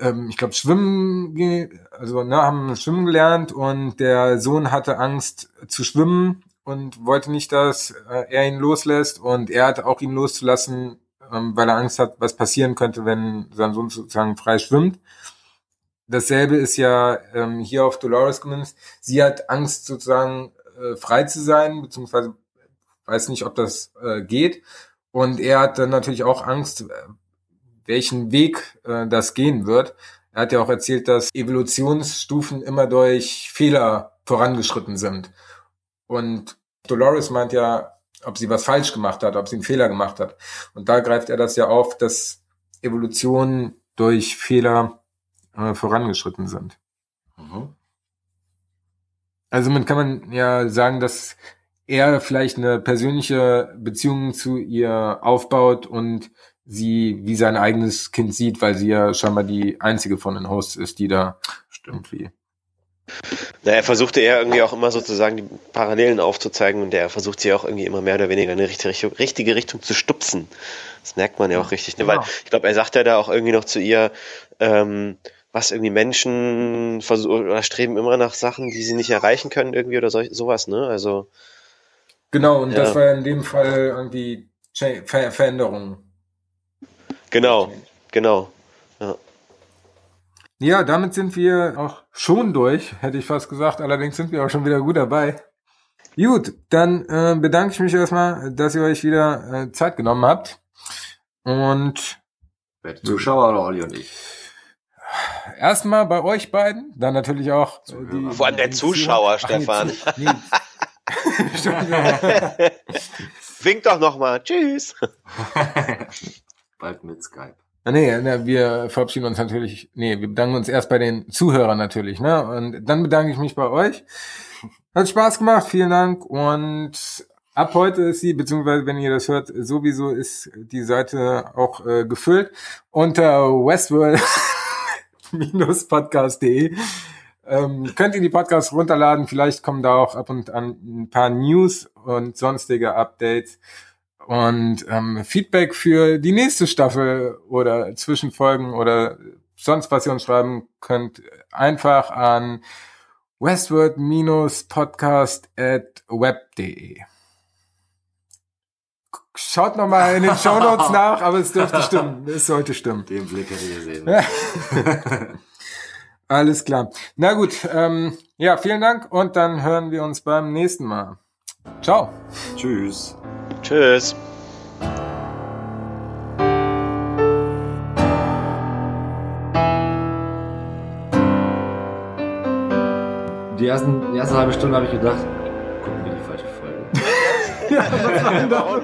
ähm, ich glaube, schwimmen, also ne, haben schwimmen gelernt und der Sohn hatte Angst zu schwimmen und wollte nicht, dass äh, er ihn loslässt und er hatte auch ihn loszulassen, ähm, weil er Angst hat, was passieren könnte, wenn sein Sohn sozusagen frei schwimmt. Dasselbe ist ja ähm, hier auf Dolores gemünzt. Sie hat Angst sozusagen äh, frei zu sein, beziehungsweise weiß nicht, ob das äh, geht. Und er hat dann natürlich auch Angst, welchen Weg äh, das gehen wird. Er hat ja auch erzählt, dass Evolutionsstufen immer durch Fehler vorangeschritten sind. Und Dolores meint ja, ob sie was falsch gemacht hat, ob sie einen Fehler gemacht hat. Und da greift er das ja auf, dass Evolutionen durch Fehler äh, vorangeschritten sind. Mhm. Also man kann man ja sagen, dass er vielleicht eine persönliche Beziehung zu ihr aufbaut und sie wie sein eigenes Kind sieht, weil sie ja scheinbar die einzige von den Hosts ist, die da irgendwie. Na, er versuchte eher irgendwie auch immer sozusagen die Parallelen aufzuzeigen und er versucht sie auch irgendwie immer mehr oder weniger in eine richtige, richtige Richtung zu stupsen. Das merkt man ja auch richtig, ne? Genau. weil ich glaube, er sagt ja da auch irgendwie noch zu ihr, ähm, was irgendwie Menschen versuchen oder streben immer nach Sachen, die sie nicht erreichen können irgendwie oder so, sowas, ne? Also Genau, und ja. das war in dem Fall irgendwie Ver Veränderungen. Genau, genau. Ja. ja, damit sind wir auch schon durch, hätte ich fast gesagt. Allerdings sind wir auch schon wieder gut dabei. Gut, dann äh, bedanke ich mich erstmal, dass ihr euch wieder äh, Zeit genommen habt. Und Wer die Zuschauer oder Olli und ich? Erstmal bei euch beiden, dann natürlich auch äh, die, Vor allem der Zuschauer, Stefan. Nee, Wink doch nochmal. Tschüss. Bald mit Skype. Nee, nee, wir verabschieden uns natürlich, nee, wir bedanken uns erst bei den Zuhörern natürlich, ne? Und dann bedanke ich mich bei euch. Hat Spaß gemacht, vielen Dank. Und ab heute ist sie, beziehungsweise wenn ihr das hört, sowieso ist die Seite auch äh, gefüllt unter westworld-podcast.de. Ähm, könnt ihr die Podcasts runterladen, vielleicht kommen da auch ab und an ein paar News und sonstige Updates und ähm, Feedback für die nächste Staffel oder Zwischenfolgen oder sonst was ihr uns schreiben könnt, einfach an westward-podcast at web.de. Schaut nochmal in den Show Notes nach, aber es dürfte stimmen. Es sollte stimmen. Den Blick hätte ich gesehen. Alles klar. Na gut, ähm, ja, vielen Dank und dann hören wir uns beim nächsten Mal. Ciao. Tschüss. Tschüss. Die, ersten, die erste halbe Stunde habe ich gedacht, gucken wir die falsche Folge. ja, was war denn da?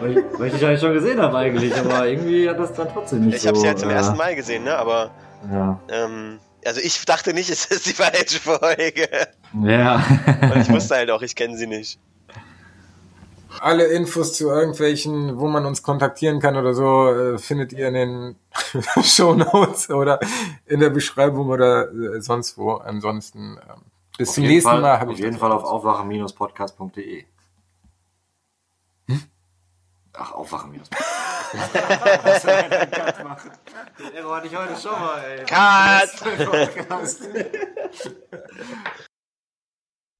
weil, ich, weil ich dich eigentlich schon gesehen habe eigentlich, aber irgendwie hat das dann trotzdem nicht ich so... Ich habe sie ja zum äh, ersten Mal gesehen, ne? aber... Ja. Ähm, also ich dachte nicht, es ist die falsche Folge. Ja. Und ich wusste halt auch, ich kenne sie nicht. Alle Infos zu irgendwelchen, wo man uns kontaktieren kann oder so, äh, findet ihr in den Show Notes oder in der Beschreibung oder äh, sonst wo. Ansonsten ähm, bis auf zum nächsten Fall, Mal. Auf ich jeden Fall auf aufwachen-podcast.de. Hm? Ach, aufwachen Was soll man denn Cut machen? Den Error hatte ich heute schon mal, ey. Cut!